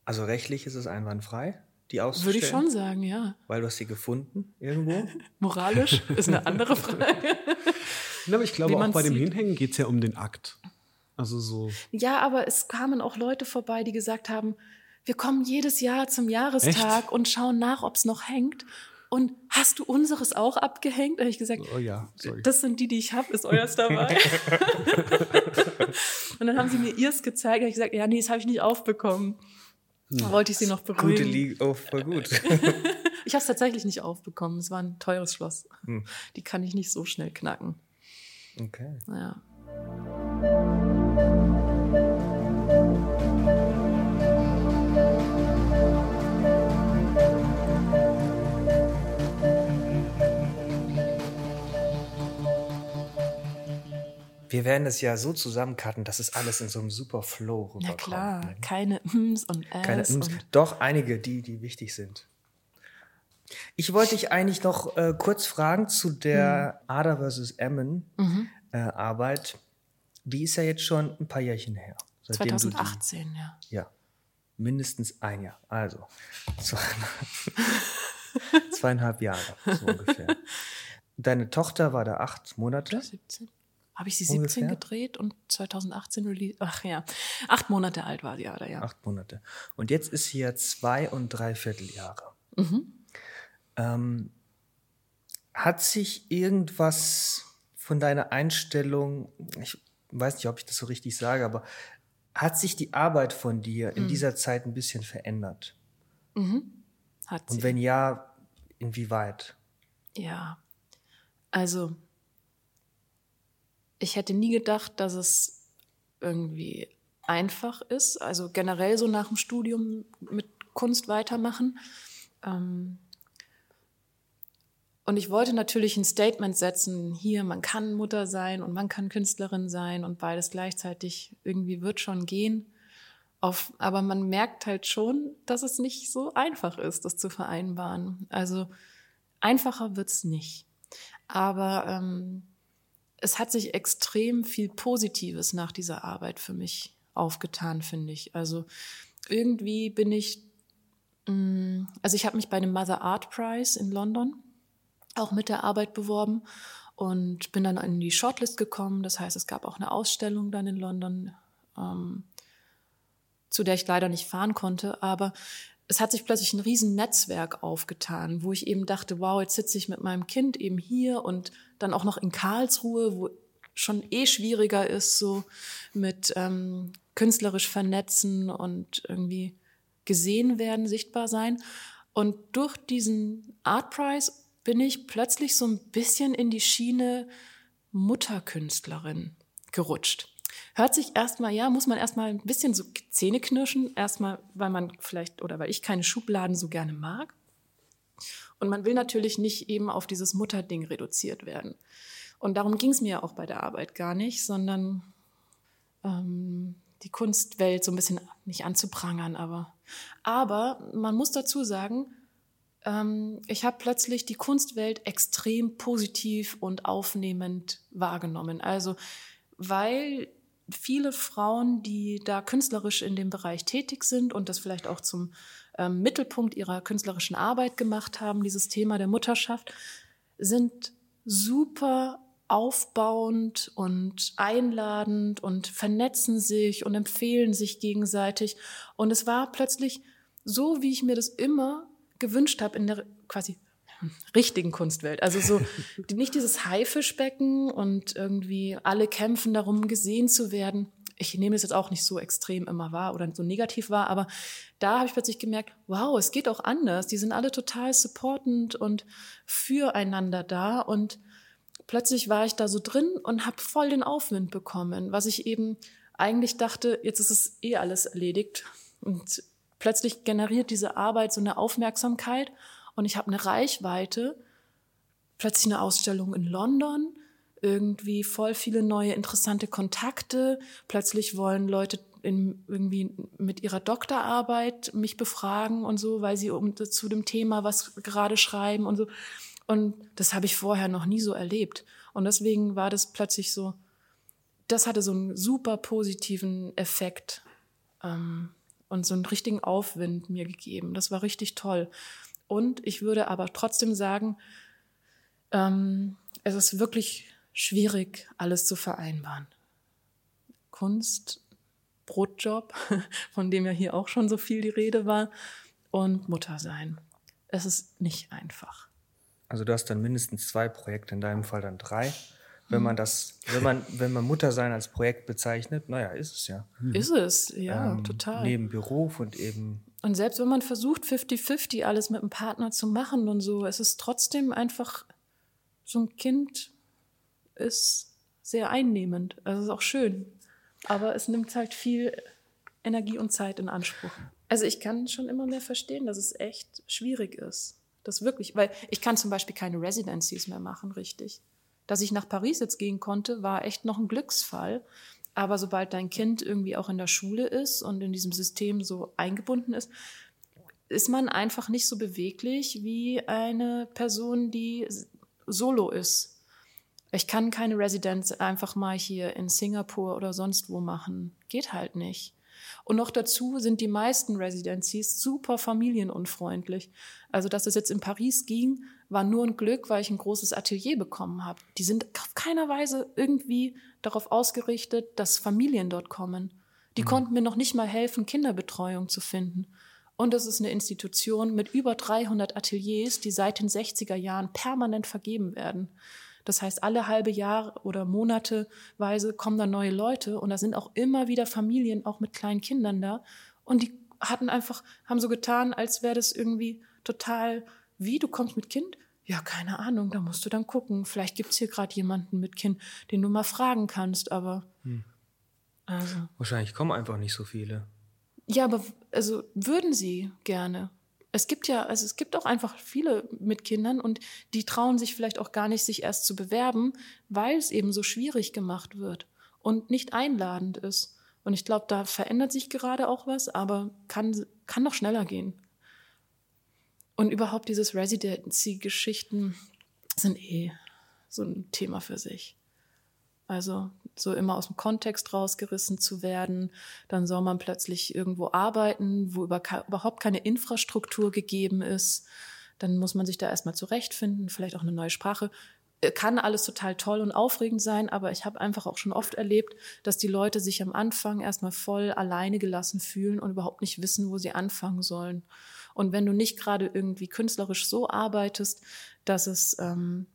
Also rechtlich ist es einwandfrei, die Würde auszustellen? ich schon sagen, ja. Weil du hast sie gefunden irgendwo? Moralisch ist eine andere Frage. Ja, aber ich glaube, auch bei dem sieht. Hinhängen geht es ja um den Akt. Also so. Ja, aber es kamen auch Leute vorbei, die gesagt haben, wir kommen jedes Jahr zum Jahrestag Echt? und schauen nach, ob es noch hängt. Und hast du unseres auch abgehängt? Da habe ich gesagt, Oh ja, sorry. das sind die, die ich habe, ist euers dabei? und dann haben sie mir ihrs gezeigt. Da habe ich gesagt, ja, nee, das habe ich nicht aufbekommen. Da wollte ich sie noch Gute beruhigen. Liga, oh, voll gut. Ich habe es tatsächlich nicht aufbekommen. Es war ein teures Schloss. Hm. Die kann ich nicht so schnell knacken. Okay. Ja. Wir werden es ja so zusammencutten, dass es alles in so einem super Flow rüberkommt. Ja klar, ne? keine Ms und Äs. Keine Ms. und Doch, einige, die, die wichtig sind. Ich wollte dich eigentlich noch äh, kurz fragen zu der Mhm. Ada vs. Emmen äh, Arbeit. Die ist ja jetzt schon ein paar Jährchen her. seitdem du die- 2018, ja. Ja, mindestens ein Jahr. Also zweieinhalb, zweieinhalb Jahre so ungefähr. Deine Tochter war da acht Monate. 17. Habe ich sie 17 Ungefähr? gedreht und 2018 release? Ach ja, acht Monate alt war sie, oder ja. Acht Monate. Und jetzt ist sie ja zwei und dreiviertel Jahre. Mhm. Ähm, hat sich irgendwas von deiner Einstellung, ich weiß nicht, ob ich das so richtig sage, aber hat sich die Arbeit von dir Mhm. in dieser Zeit ein bisschen verändert? Hat sie. Und wenn ja, inwieweit? Ja, also ich hätte nie gedacht, dass es irgendwie einfach ist. Also generell so nach dem Studium mit Kunst weitermachen. Ähm, und ich wollte natürlich ein Statement setzen, hier, man kann Mutter sein und man kann Künstlerin sein und beides gleichzeitig irgendwie wird schon gehen. Auf, aber man merkt halt schon, dass es nicht so einfach ist, das zu vereinbaren. Also einfacher wird's nicht. Aber ähm, es hat sich extrem viel Positives nach dieser Arbeit für mich aufgetan, finde ich. Also irgendwie bin ich, mm, also ich habe mich bei dem Mother Art Prize in London auch mit der Arbeit beworben und bin dann in die Shortlist gekommen. Das heißt, es gab auch eine Ausstellung dann in London, ähm, zu der ich leider nicht fahren konnte. Aber es hat sich plötzlich ein riesen Netzwerk aufgetan, wo ich eben dachte, wow, jetzt sitze ich mit meinem Kind eben hier und dann auch noch in Karlsruhe, wo schon eh schwieriger ist, so mit ähm, künstlerisch vernetzen und irgendwie gesehen werden, sichtbar sein. Und durch diesen Art Prize bin ich plötzlich so ein bisschen in die Schiene Mutterkünstlerin gerutscht. Hört sich erstmal, ja, muss man erstmal ein bisschen so Zähne knirschen, erstmal, weil man vielleicht oder weil ich keine Schubladen so gerne mag. Und man will natürlich nicht eben auf dieses Mutterding reduziert werden. Und darum ging es mir auch bei der Arbeit gar nicht, sondern ähm, die Kunstwelt so ein bisschen nicht anzuprangern, aber, aber man muss dazu sagen, ähm, ich habe plötzlich die Kunstwelt extrem positiv und aufnehmend wahrgenommen. Also weil viele Frauen, die da künstlerisch in dem Bereich tätig sind und das vielleicht auch zum ähm, Mittelpunkt ihrer künstlerischen Arbeit gemacht haben, dieses Thema der Mutterschaft, sind super aufbauend und einladend und vernetzen sich und empfehlen sich gegenseitig. Und es war plötzlich so, wie ich mir das immer gewünscht habe in der quasi richtigen Kunstwelt. Also so nicht dieses Haifischbecken und irgendwie alle kämpfen darum, gesehen zu werden. Ich nehme es jetzt auch nicht so extrem immer wahr oder so negativ wahr, aber da habe ich plötzlich gemerkt, wow, es geht auch anders. Die sind alle total supportend und füreinander da und plötzlich war ich da so drin und habe voll den Aufwind bekommen, was ich eben eigentlich dachte, jetzt ist es eh alles erledigt und plötzlich generiert diese Arbeit so eine Aufmerksamkeit und ich habe eine Reichweite, plötzlich eine Ausstellung in London, irgendwie voll viele neue interessante Kontakte, plötzlich wollen Leute in, irgendwie mit ihrer Doktorarbeit mich befragen und so, weil sie um, zu dem Thema was gerade schreiben und so. Und das habe ich vorher noch nie so erlebt. Und deswegen war das plötzlich so, das hatte so einen super positiven Effekt. Ähm, und so einen richtigen Aufwind mir gegeben. Das war richtig toll. Und ich würde aber trotzdem sagen, ähm, es ist wirklich schwierig, alles zu vereinbaren. Kunst, Brotjob, von dem ja hier auch schon so viel die Rede war, und Mutter sein. Es ist nicht einfach. Also du hast dann mindestens zwei Projekte, in deinem Fall dann drei wenn man das, wenn man, wenn man Muttersein als Projekt bezeichnet, naja, ist es ja. Ist es, ja, ähm, total. Neben Beruf und eben. Und selbst wenn man versucht, 50-50 alles mit einem Partner zu machen und so, es ist trotzdem einfach, so ein Kind ist sehr einnehmend. Also ist auch schön. Aber es nimmt halt viel Energie und Zeit in Anspruch. Also ich kann schon immer mehr verstehen, dass es echt schwierig ist. Das wirklich, weil ich kann zum Beispiel keine Residencies mehr machen, richtig. Dass ich nach Paris jetzt gehen konnte, war echt noch ein Glücksfall. Aber sobald dein Kind irgendwie auch in der Schule ist und in diesem System so eingebunden ist, ist man einfach nicht so beweglich wie eine Person, die solo ist. Ich kann keine Residenz einfach mal hier in Singapur oder sonst wo machen. Geht halt nicht. Und noch dazu sind die meisten Residencies super familienunfreundlich. Also, dass es jetzt in Paris ging, war nur ein Glück, weil ich ein großes Atelier bekommen habe. Die sind auf keiner Weise irgendwie darauf ausgerichtet, dass Familien dort kommen. Die mhm. konnten mir noch nicht mal helfen, Kinderbetreuung zu finden. Und es ist eine Institution mit über 300 Ateliers, die seit den 60er Jahren permanent vergeben werden. Das heißt, alle halbe Jahr oder monateweise kommen da neue Leute und da sind auch immer wieder Familien, auch mit kleinen Kindern da. Und die hatten einfach, haben so getan, als wäre das irgendwie total wie, du kommst mit Kind? Ja, keine Ahnung, da musst du dann gucken. Vielleicht gibt es hier gerade jemanden mit Kind, den du mal fragen kannst, aber. Hm. Also. Wahrscheinlich kommen einfach nicht so viele. Ja, aber also würden sie gerne. Es gibt ja, also es gibt auch einfach viele mit Kindern und die trauen sich vielleicht auch gar nicht, sich erst zu bewerben, weil es eben so schwierig gemacht wird und nicht einladend ist. Und ich glaube, da verändert sich gerade auch was, aber kann, kann noch schneller gehen. Und überhaupt dieses Residency-Geschichten sind eh so ein Thema für sich. Also so immer aus dem Kontext rausgerissen zu werden. Dann soll man plötzlich irgendwo arbeiten, wo überhaupt keine Infrastruktur gegeben ist. Dann muss man sich da erstmal zurechtfinden, vielleicht auch eine neue Sprache. Äh, kann alles total toll und aufregend sein, aber ich habe einfach auch schon oft erlebt, dass die Leute sich am Anfang erstmal voll alleine gelassen fühlen und überhaupt nicht wissen, wo sie anfangen sollen. Und wenn du nicht gerade irgendwie künstlerisch so arbeitest, dass es ähm,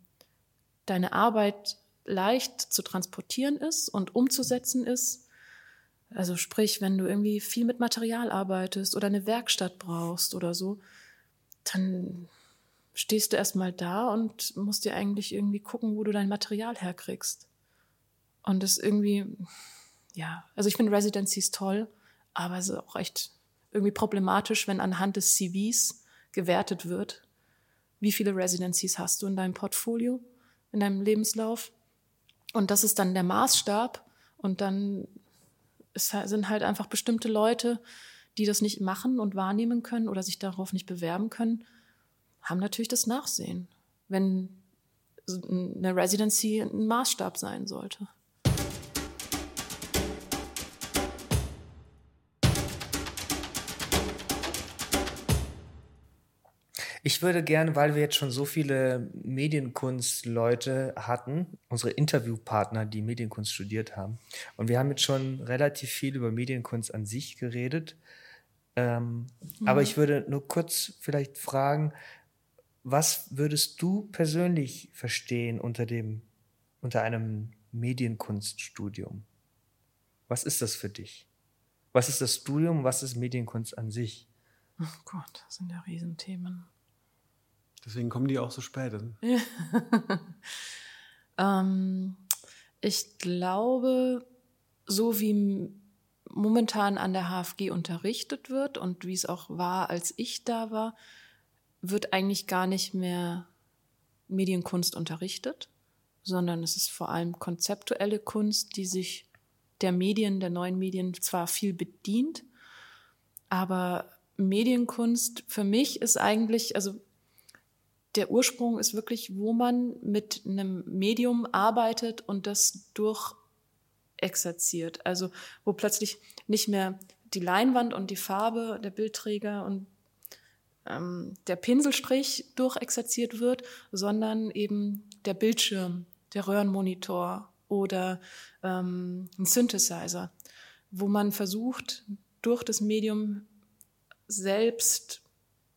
deine Arbeit leicht zu transportieren ist und umzusetzen ist. Also sprich, wenn du irgendwie viel mit Material arbeitest oder eine Werkstatt brauchst oder so, dann stehst du erstmal da und musst dir eigentlich irgendwie gucken, wo du dein Material herkriegst. Und das irgendwie, ja, also ich finde Residencies toll, aber es ist auch echt irgendwie problematisch, wenn anhand des CVs gewertet wird. Wie viele Residencies hast du in deinem Portfolio, in deinem Lebenslauf? Und das ist dann der Maßstab. Und dann ist, sind halt einfach bestimmte Leute, die das nicht machen und wahrnehmen können oder sich darauf nicht bewerben können, haben natürlich das Nachsehen, wenn eine Residency ein Maßstab sein sollte. Ich würde gerne, weil wir jetzt schon so viele Medienkunstleute hatten, unsere Interviewpartner, die Medienkunst studiert haben, und wir haben jetzt schon relativ viel über Medienkunst an sich geredet. Ähm, mhm. Aber ich würde nur kurz vielleicht fragen, was würdest du persönlich verstehen unter dem, unter einem Medienkunststudium? Was ist das für dich? Was ist das Studium? Was ist Medienkunst an sich? Oh Gott, das sind ja Riesenthemen. Deswegen kommen die auch so spät. ähm, ich glaube, so wie momentan an der HFG unterrichtet wird und wie es auch war, als ich da war, wird eigentlich gar nicht mehr Medienkunst unterrichtet, sondern es ist vor allem konzeptuelle Kunst, die sich der Medien, der neuen Medien zwar viel bedient, aber Medienkunst für mich ist eigentlich, also der Ursprung ist wirklich, wo man mit einem Medium arbeitet und das durchexerziert. Also wo plötzlich nicht mehr die Leinwand und die Farbe, der Bildträger und ähm, der Pinselstrich durchexerziert wird, sondern eben der Bildschirm, der Röhrenmonitor oder ähm, ein Synthesizer, wo man versucht, durch das Medium selbst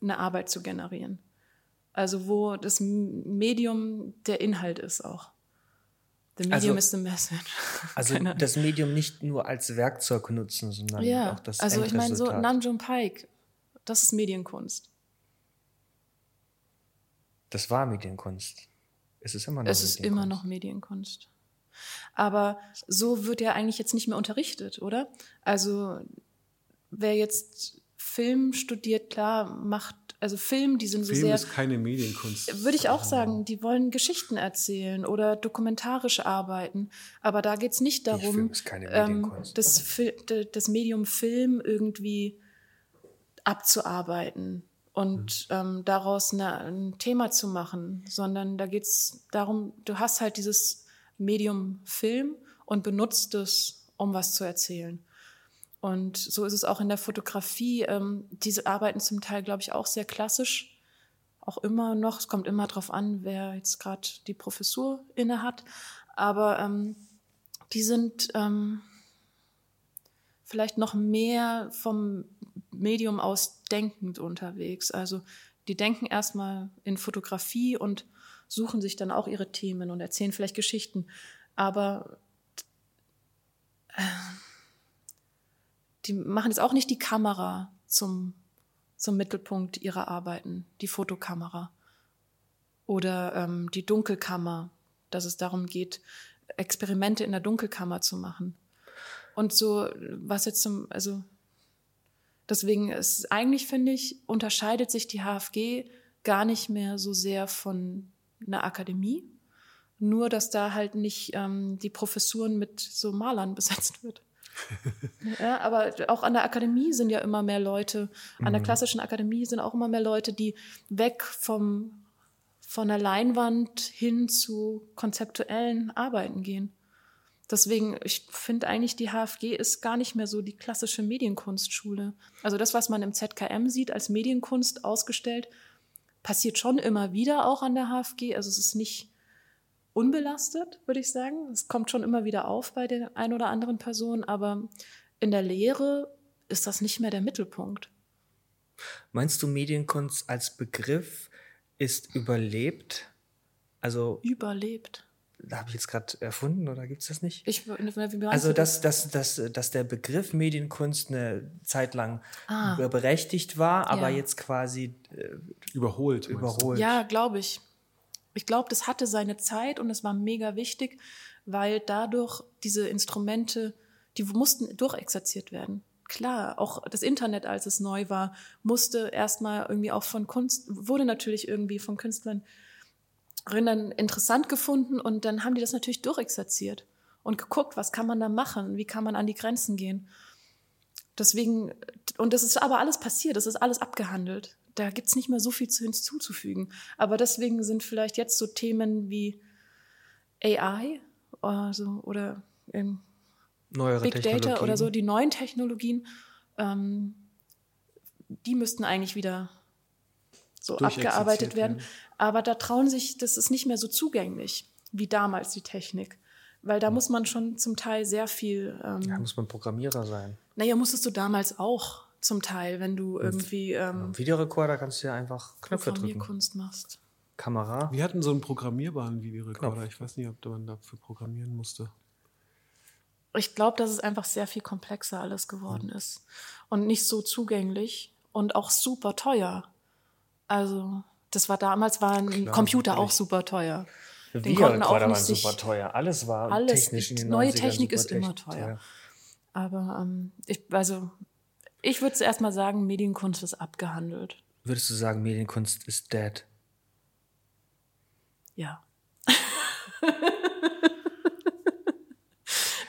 eine Arbeit zu generieren. Also wo das Medium der Inhalt ist auch. The medium also, is the message. Also das Medium nicht nur als Werkzeug nutzen, sondern ja, auch das Also ich meine so Namjoon Pike, das ist Medienkunst. Das war Medienkunst. Es ist immer noch Es ist immer noch Medienkunst. Aber so wird ja eigentlich jetzt nicht mehr unterrichtet, oder? Also wer jetzt Film studiert, klar, macht also Film, die sind Film so sehr. Film ist keine Medienkunst. Würde ich auch sagen, die wollen Geschichten erzählen oder dokumentarisch arbeiten. Aber da geht es nicht darum, ähm, das, das, Medium Film irgendwie abzuarbeiten und mhm. ähm, daraus eine, ein Thema zu machen, sondern da geht es darum, du hast halt dieses Medium Film und benutzt es, um was zu erzählen. Und so ist es auch in der Fotografie. Ähm, diese arbeiten zum Teil, glaube ich, auch sehr klassisch. Auch immer noch. Es kommt immer darauf an, wer jetzt gerade die Professur inne hat. Aber ähm, die sind ähm, vielleicht noch mehr vom Medium aus denkend unterwegs. Also die denken erstmal in Fotografie und suchen sich dann auch ihre Themen und erzählen vielleicht Geschichten. Aber äh, die machen jetzt auch nicht die Kamera zum, zum Mittelpunkt ihrer Arbeiten, die Fotokamera oder ähm, die Dunkelkammer, dass es darum geht, Experimente in der Dunkelkammer zu machen. Und so, was jetzt zum, also Deswegen ist eigentlich, finde ich, unterscheidet sich die HFG gar nicht mehr so sehr von einer Akademie. Nur, dass da halt nicht ähm, die Professuren mit so Malern besetzt wird. Ja, aber auch an der Akademie sind ja immer mehr Leute, an der mhm. klassischen Akademie sind auch immer mehr Leute, die weg vom, von der Leinwand hin zu konzeptuellen Arbeiten gehen. Deswegen, ich finde eigentlich, die HFG ist gar nicht mehr so die klassische Medienkunstschule. Also das, was man im ZKM sieht als Medienkunst ausgestellt, passiert schon immer wieder auch an der HFG. Also es ist nicht unbelastet, würde ich sagen. Es kommt schon immer wieder auf bei der ein oder anderen Person, aber in der Lehre ist das nicht mehr der Mittelpunkt. Meinst du, Medienkunst als Begriff ist überlebt? Also überlebt. Da habe ich jetzt gerade erfunden oder gibt es das nicht? Ich, also, dass, dass, dass, dass der Begriff Medienkunst eine Zeit lang ah. berechtigt war, aber ja. jetzt quasi äh, überholt. überholt. Ja, glaube ich. Ich glaube, das hatte seine Zeit und es war mega wichtig, weil dadurch diese Instrumente, die mussten durchexerziert werden. Klar, auch das Internet, als es neu war, musste erstmal irgendwie auch von Kunst, wurde natürlich irgendwie von Künstlern interessant gefunden und dann haben die das natürlich durchexerziert und geguckt, was kann man da machen, wie kann man an die Grenzen gehen. Deswegen, und das ist aber alles passiert, das ist alles abgehandelt da gibt es nicht mehr so viel hinzuzufügen. Aber deswegen sind vielleicht jetzt so Themen wie AI also, oder ähm, Big Data oder so, die neuen Technologien, ähm, die müssten eigentlich wieder so abgearbeitet werden. werden. Aber da trauen sich, das ist nicht mehr so zugänglich wie damals die Technik. Weil da ja. muss man schon zum Teil sehr viel. Ähm, ja, muss man Programmierer sein. Naja, musstest du damals auch zum Teil, wenn du irgendwie. Ähm, Videorekorder kannst du ja einfach Knöpfe drücken. Kunst machst. Kamera. Wir hatten so einen programmierbaren Videorekorder. Knopf. Ich weiß nicht, ob man dafür programmieren musste. Ich glaube, dass es einfach sehr viel komplexer alles geworden mhm. ist. Und nicht so zugänglich und auch super teuer. Also, das war damals, war ein Klar, Computer natürlich. auch super teuer. Den konnten auch nicht waren super teuer. Alles war alles, technisch in den Neue Technik ist immer teuer. teuer. Aber ähm, ich, also ich würde zuerst mal sagen, Medienkunst ist abgehandelt. Würdest du sagen, Medienkunst ist dead? Ja.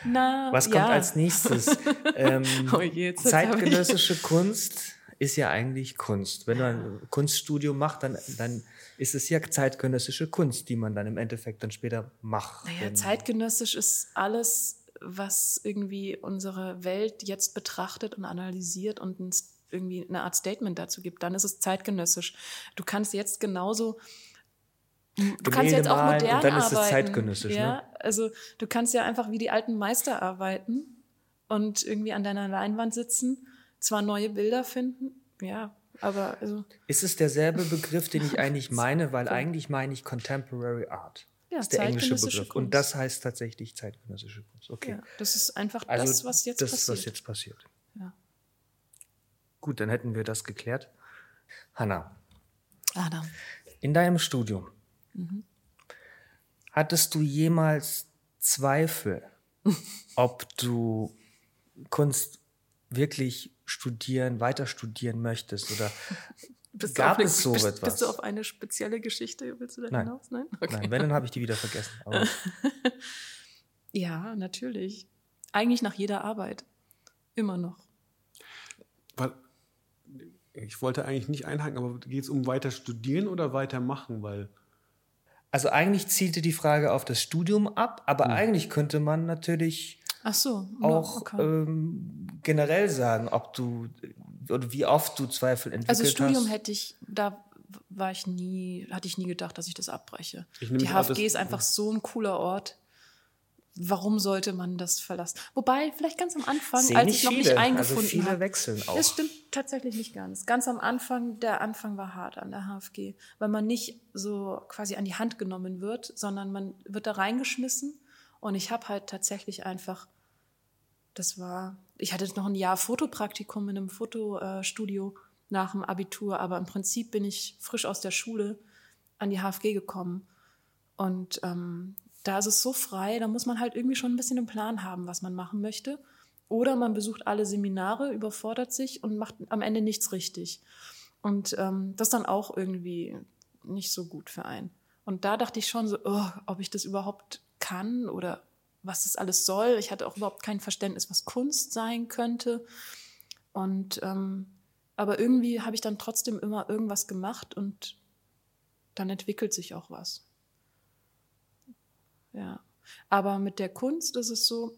Na, Was kommt ja. als nächstes? Ähm, oh je, zeitgenössische Kunst ist ja eigentlich Kunst. Wenn man ein Kunststudium macht, dann, dann ist es ja zeitgenössische Kunst, die man dann im Endeffekt dann später macht. Naja, zeitgenössisch ist alles was irgendwie unsere Welt jetzt betrachtet und analysiert und uns irgendwie eine Art Statement dazu gibt, dann ist es zeitgenössisch. Du kannst jetzt genauso Du kannst jetzt auch modern und dann ist es zeitgenössisch, ja? Ne? Also du kannst ja einfach wie die alten Meister arbeiten und irgendwie an deiner Leinwand sitzen, zwar neue Bilder finden, ja, aber also ist es derselbe Begriff, den ich eigentlich meine, weil eigentlich meine ich Contemporary Art. Ja, ist der englische Begriff. Kunst. Und das heißt tatsächlich zeitgenössische Kunst. Okay. Ja, das ist einfach also das, was jetzt das, passiert. was jetzt passiert. Ja. Gut, dann hätten wir das geklärt. Hanna. Adam. In deinem Studium mhm. hattest du jemals Zweifel, ob du Kunst wirklich studieren, weiter studieren möchtest oder bist Gab eine, es so bist, etwas? Bist du auf eine spezielle Geschichte, willst du da Nein. hinaus? Nein? Okay. Nein, wenn, dann habe ich die wieder vergessen. ja, natürlich. Eigentlich nach jeder Arbeit. Immer noch. Weil, ich wollte eigentlich nicht einhaken, aber geht es um weiter studieren oder weitermachen? Weil also eigentlich zielte die Frage auf das Studium ab, aber hm. eigentlich könnte man natürlich Ach so, auch okay. ähm, generell sagen, ob du oder wie oft du Zweifel entwickelt hast? Also Studium hätte ich, da war ich nie, hatte ich nie gedacht, dass ich das abbreche. Ich Die HFG ist einfach so ein cooler Ort. Warum sollte man das verlassen? Wobei, vielleicht ganz am Anfang, als ich noch viele. nicht also eingefunden also viele wechseln auch. Das stimmt tatsächlich nicht ganz. Ganz am Anfang, der Anfang war hart an der HFG, weil man nicht so quasi an die Hand genommen wird, sondern man wird da reingeschmissen. Und ich habe halt tatsächlich einfach, das war ich hatte noch ein Jahr Fotopraktikum in einem Fotostudio nach dem Abitur, aber im Prinzip bin ich frisch aus der Schule an die HFG gekommen. Und ähm, da ist es so frei, da muss man halt irgendwie schon ein bisschen einen Plan haben, was man machen möchte. Oder man besucht alle Seminare, überfordert sich und macht am Ende nichts richtig. Und ähm, das dann auch irgendwie nicht so gut für einen. Und da dachte ich schon so, oh, ob ich das überhaupt kann oder was das alles soll. Ich hatte auch überhaupt kein Verständnis, was Kunst sein könnte. Und ähm, aber irgendwie habe ich dann trotzdem immer irgendwas gemacht und dann entwickelt sich auch was. Ja. Aber mit der Kunst ist es so,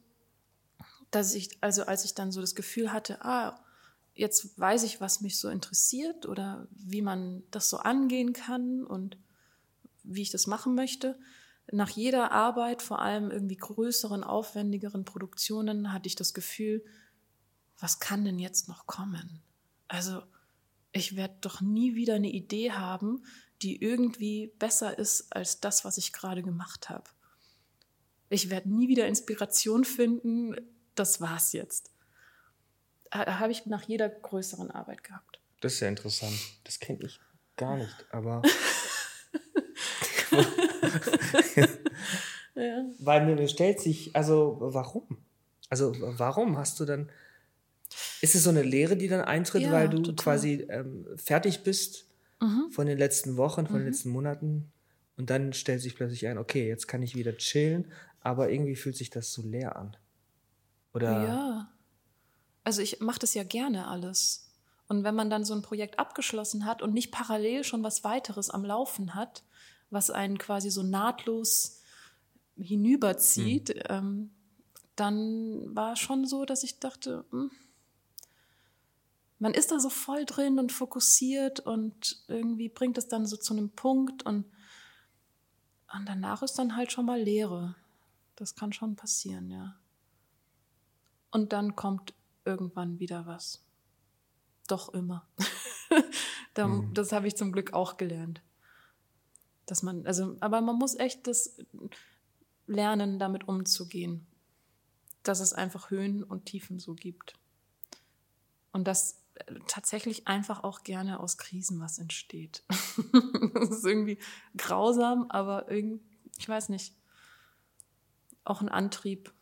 dass ich, also als ich dann so das Gefühl hatte, ah, jetzt weiß ich, was mich so interessiert oder wie man das so angehen kann und wie ich das machen möchte. Nach jeder Arbeit, vor allem irgendwie größeren, aufwendigeren Produktionen, hatte ich das Gefühl, was kann denn jetzt noch kommen? Also ich werde doch nie wieder eine Idee haben, die irgendwie besser ist als das, was ich gerade gemacht habe. Ich werde nie wieder Inspiration finden. Das war's jetzt. Habe ich nach jeder größeren Arbeit gehabt. Das ist ja interessant. Das kenne ich gar nicht, aber. ja. Weil mir stellt sich, also warum? Also warum hast du dann ist es so eine Lehre, die dann eintritt, ja, weil du total. quasi ähm, fertig bist mhm. von den letzten Wochen, von mhm. den letzten Monaten und dann stellt sich plötzlich ein, okay, jetzt kann ich wieder chillen, aber irgendwie fühlt sich das so leer an. Oder? Ja. Also ich mache das ja gerne alles. Und wenn man dann so ein Projekt abgeschlossen hat und nicht parallel schon was weiteres am Laufen hat, was einen quasi so nahtlos hinüberzieht, mhm. ähm, dann war schon so, dass ich dachte, mh, hm, man ist da so voll drin und fokussiert und irgendwie bringt es dann so zu einem Punkt und, und danach ist dann halt schon mal Leere. Das kann schon passieren, ja. Und dann kommt irgendwann wieder was. Doch immer. mhm. Das habe ich zum Glück auch gelernt. Dass man, also, aber man muss echt das lernen, damit umzugehen. Dass es einfach Höhen und Tiefen so gibt. Und dass tatsächlich einfach auch gerne aus Krisen was entsteht. das ist irgendwie grausam, aber irgendwie, ich weiß nicht, auch ein Antrieb.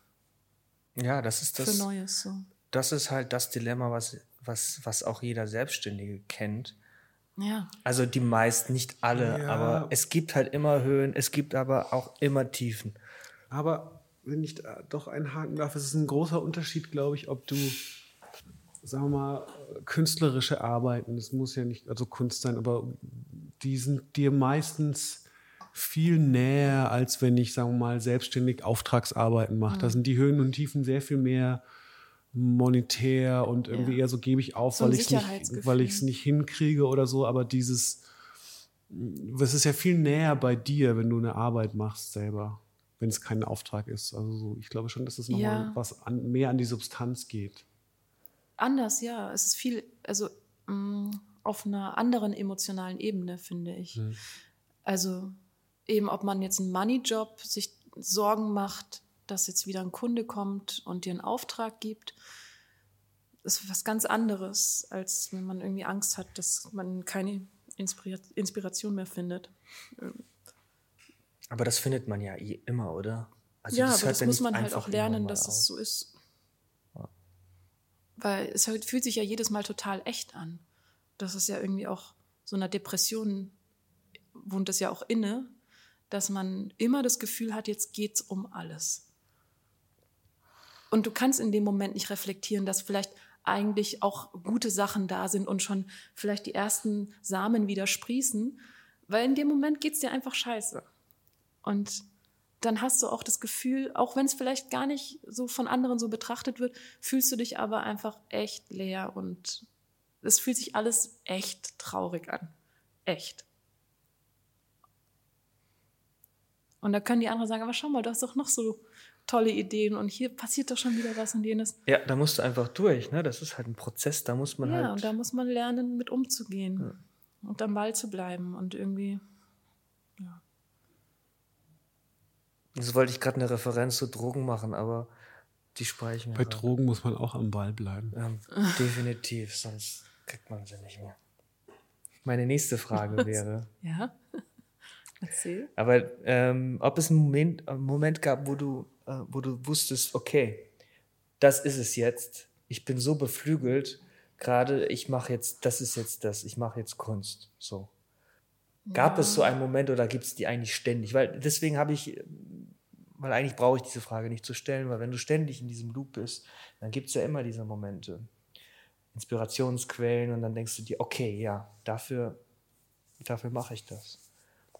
Ja, das ist das. Für Neues. So. Das ist halt das Dilemma, was, was, was auch jeder Selbstständige kennt. Ja. Also die meisten, nicht alle, ja. aber es gibt halt immer Höhen, es gibt aber auch immer Tiefen. Aber wenn ich da doch einhaken darf, es ist ein großer Unterschied, glaube ich, ob du sagen wir mal, künstlerische Arbeiten, das muss ja nicht also Kunst sein, aber die sind dir meistens viel näher, als wenn ich, sagen wir mal, selbstständig Auftragsarbeiten mache. Mhm. Da sind die Höhen und Tiefen sehr viel mehr monetär und irgendwie ja. eher so gebe ich auf, so weil ich es nicht, nicht hinkriege oder so, aber dieses, es ist ja viel näher bei dir, wenn du eine Arbeit machst selber, wenn es kein Auftrag ist. Also so, ich glaube schon, dass es nochmal ja. was an, mehr an die Substanz geht. Anders, ja. Es ist viel, also mh, mm, auf einer anderen emotionalen Ebene, finde ich. Mhm. Also eben, ob man jetzt einen Money-Job sich Sorgen macht, dass jetzt wieder ein Kunde kommt und dir einen Auftrag gibt, ist was ganz anderes, als wenn man irgendwie Angst hat, dass man keine Inspira Inspiration mehr findet. Aber das findet man ja eh immer, oder? Also ja, das aber das muss man halt auch lernen, dass auf. es so ist. Weil es fühlt sich ja jedes Mal total echt an. Das ist ja irgendwie auch so einer Depression wohnt es ja auch inne, dass man immer das Gefühl hat, jetzt geht's um alles. Und du kannst in dem Moment nicht reflektieren, dass vielleicht eigentlich auch gute Sachen da sind und schon vielleicht die ersten Samen wieder sprießen, weil in dem Moment geht's dir einfach scheiße. Und dann hast du auch das Gefühl, auch wenn es vielleicht gar nicht so von anderen so betrachtet wird, fühlst du dich aber einfach echt leer und es fühlt sich alles echt traurig an. Echt. Und da können die anderen sagen, aber schau mal, du hast doch noch so tolle Ideen und hier passiert doch schon wieder was und jenes. Ja, da musst du einfach durch, ne? Das ist halt ein Prozess, da muss man ja, halt. Ja, und da muss man lernen, mit umzugehen ja. und am Ball zu bleiben und irgendwie, ja. Jetzt wollte ich gerade eine Referenz zu Drogen machen, aber die speichern. Bei Drogen muss man auch am Ball bleiben. Ja, definitiv, sonst kriegt man sie nicht mehr. Meine nächste Frage wäre. ja. Erzähl. Aber ähm, ob es einen Moment, einen Moment gab, wo du, wo du wusstest, okay, das ist es jetzt. Ich bin so beflügelt, gerade ich mache jetzt, das ist jetzt das, ich mache jetzt Kunst. So. Gab ja. es so einen Moment oder gibt es die eigentlich ständig? Weil deswegen habe ich, weil eigentlich brauche ich diese Frage nicht zu stellen, weil wenn du ständig in diesem Loop bist, dann gibt es ja immer diese Momente, Inspirationsquellen und dann denkst du dir, okay, ja, dafür, dafür mache ich das.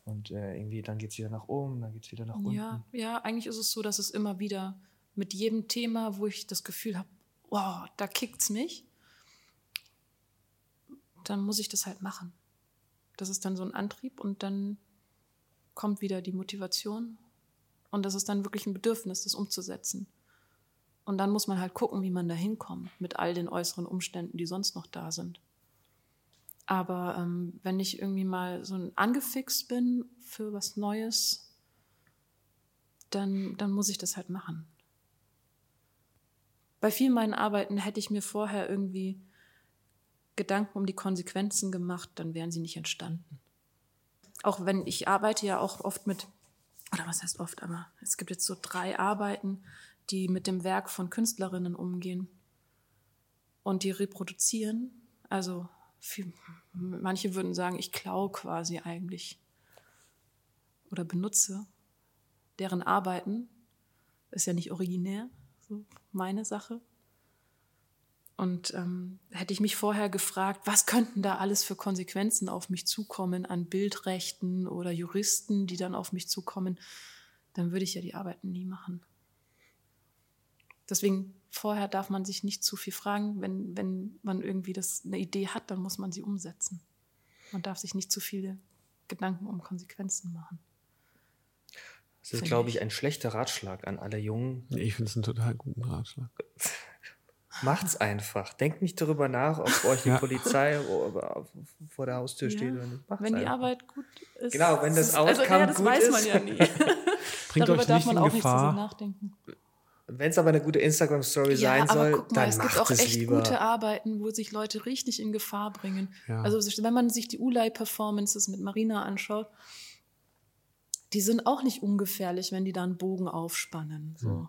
Und äh, irgendwie dann geht es wieder nach oben, dann geht es wieder nach unten. Ja, ja, eigentlich ist es so, dass es immer wieder mit jedem Thema, wo ich das Gefühl habe, wow, da kickt es mich, dann muss ich das halt machen. Das ist dann so ein Antrieb und dann kommt wieder die Motivation und das ist dann wirklich ein Bedürfnis, das umzusetzen. Und dann muss man halt gucken, wie man da hinkommt mit all den äußeren Umständen, die sonst noch da sind. Aber ähm, wenn ich irgendwie mal so angefixt bin für was Neues, dann, dann muss ich das halt machen. Bei vielen meinen Arbeiten hätte ich mir vorher irgendwie Gedanken um die Konsequenzen gemacht, dann wären sie nicht entstanden. Auch wenn ich arbeite ja auch oft mit, oder was heißt oft, aber es gibt jetzt so drei Arbeiten, die mit dem Werk von Künstlerinnen umgehen und die reproduzieren. Also viel, manche würden sagen, ich klaue quasi eigentlich oder benutze deren Arbeiten. Ist ja nicht originär, so meine Sache. Und ähm, hätte ich mich vorher gefragt, was könnten da alles für Konsequenzen auf mich zukommen an Bildrechten oder Juristen, die dann auf mich zukommen, dann würde ich ja die Arbeiten nie machen. Deswegen vorher darf man sich nicht zu viel fragen. Wenn, wenn man irgendwie das, eine Idee hat, dann muss man sie umsetzen. Man darf sich nicht zu viele Gedanken um Konsequenzen machen. Das ist, glaube ich, ein schlechter Ratschlag an alle Jungen. Ich finde es einen total guten Ratschlag. Macht's einfach. Denkt nicht darüber nach, ob euch die ja. Polizei vor der Haustür ja. steht oder nicht. Macht's wenn die Arbeit gut ist. Genau, wenn das Outcome also, ja, das gut weiß man ja nie. Bringt darüber euch darf man auch Gefahr. nicht so nachdenken. Wenn es aber eine gute Instagram-Story ja, sein soll, mal, dann es gibt auch echt lieber. gute Arbeiten, wo sich Leute richtig in Gefahr bringen. Ja. Also wenn man sich die Ulay-Performances mit Marina anschaut, die sind auch nicht ungefährlich, wenn die da einen Bogen aufspannen. So. Hm.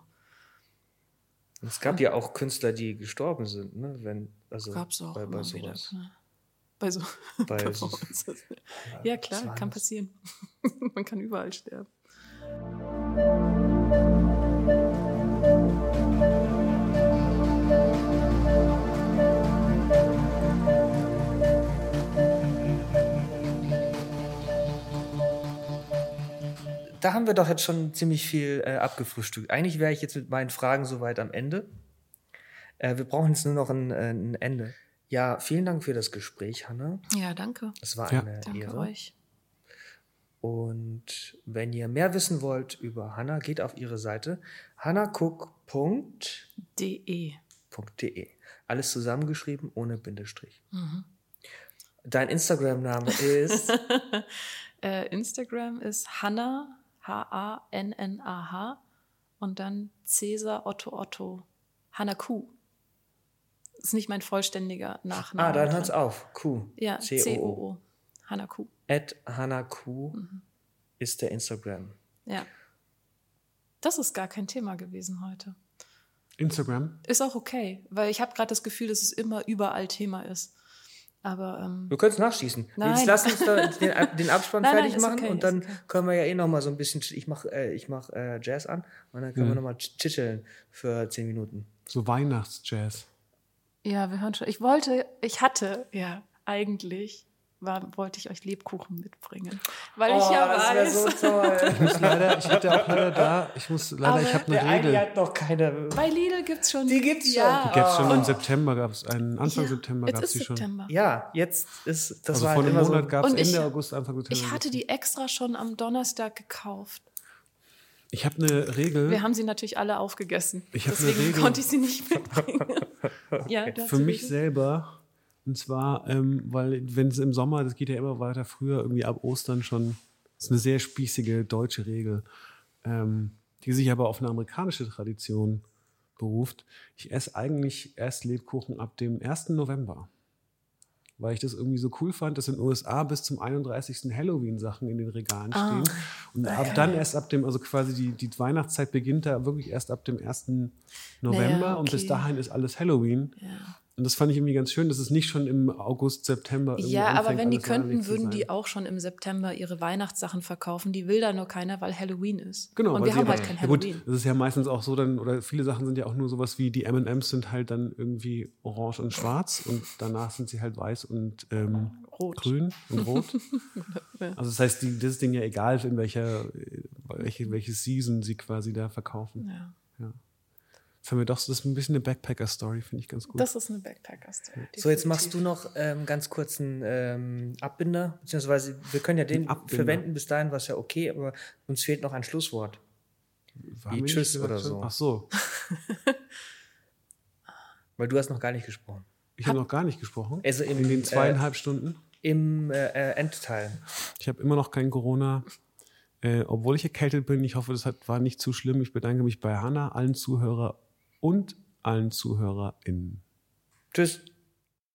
Es gab ja auch Künstler, die gestorben sind, ne? Wenn, also Gab's auch bei, bei sowas. Wieder, bei so bei Performances. So, ja, klar, kann passieren. Man kann überall sterben. Da haben wir doch jetzt schon ziemlich viel äh, abgefrühstückt. Eigentlich wäre ich jetzt mit meinen Fragen soweit am Ende. Äh, wir brauchen jetzt nur noch ein, äh, ein, Ende. Ja, vielen Dank für das Gespräch, Hanna. Ja, danke. Es war ja. eine danke Ehre. euch. Und wenn ihr mehr wissen wollt über Hanna, geht auf ihre Seite hannacook.de. .de. Alles zusammengeschrieben, ohne Bindestrich. Mhm. Dein Instagram-Name ist? äh, Instagram ist Hanna H-A-N-N-A-H und dann Cäsar Otto Otto Hanaku. Ist nicht mein vollständiger Nachname. Ah, dann hört's auf. Q. Ja, C-O-O. Hanaku. At Hanaku mhm. ist der Instagram. Ja. Das ist gar kein Thema gewesen heute. Instagram? Ist auch okay, weil ich habe gerade das Gefühl, dass es immer überall Thema ist. Aber, ähm, wir können es nachschießen. Nein. Jetzt lass uns da den, den Abspann nein, fertig nein, machen okay, und dann okay. können wir ja eh noch mal so ein bisschen, ich mache äh, ich mach, äh, Jazz an und dann können mhm. wir noch mal chitcheln für zehn Minuten. So Weihnachtsjazz. Ja, wir hören schon. Ich wollte, ich hatte ja eigentlich war, wollte ich euch Lebkuchen mitbringen. Weil oh, ich ja das weiß. So toll. ich muss leider, ich hatte auch leider da, ich muss leider, Aber ich habe eine Regel. Der hat noch keine. Bei Lidl gibt es schon. Die gibt's schon. Ja. Die gibt's schon oh. im September gab es einen, Anfang ja, September gab es die September. schon. Ja, jetzt ist, das also war vor halt einem Monat so. gab es Ende ich, August, Anfang September. Ich hatte die extra schon am Donnerstag gekauft. Ich habe eine Regel. Wir haben sie natürlich alle aufgegessen. Ich Deswegen eine Regel. konnte ich sie nicht mitbringen. okay. ja, Für mich Regel? selber und zwar, ähm, weil wenn es im Sommer, das geht ja immer weiter früher, irgendwie ab Ostern schon, das ist eine sehr spießige deutsche Regel, ähm, die sich aber auf eine amerikanische Tradition beruft. Ich esse eigentlich erst Lebkuchen ab dem 1. November. weil ich das irgendwie so cool fand, dass in den USA bis zum 31. Halloween Sachen in den Regalen Ah. stehen. Und ab dann erst ab dem, also quasi die, die Weihnachtszeit beginnt da wirklich erst ab dem 1. November Naja, und bis okay. dahin ist alles Halloween. Und das fand ich irgendwie ganz schön, dass es nicht schon im August, September irgendwie Ja, aber anfängt, wenn die könnten, würden die auch schon im September ihre Weihnachtssachen verkaufen. Die will da nur keiner, weil Halloween ist. Genau, Und wir haben aber- halt kein ja gut, Halloween. das ist ja meistens auch so dann, oder viele Sachen sind ja auch nur sowas wie die M&M's sind halt dann irgendwie orange und schwarz und danach sind sie halt weiß und ähm, Rot. grün und rot. Also das heißt, die, das ist denen ja egal, in welcher, welche, welche Season sie quasi da verkaufen. Ja. Das haben wir doch, so- das ist ein bisschen eine Backpacker-Story, finde ich ganz gut. Das ist eine Backpacker-Story. So, jetzt machst du noch ähm, ganz kurz einen ähm, Abbinder, beziehungsweise wir können ja den verwenden bis dahin, was ja okay, aber uns fehlt noch ein Schlusswort. Haben wie Tschüss gesagt oder so. Ach so, Weil du hast noch gar nicht gesprochen. ich habe noch gar nicht gesprochen. Also im, in den äh, zweieinhalb Stunden. Im äh, äh, Endteil. Ich habe immer noch kein Corona. Äh, obwohl ich erkältet bin, ich hoffe, das hat, war nicht zu schlimm. Ich bedanke mich bei Hanna, allen Zuhörer und allen ZuhörerInnen. Tschüss.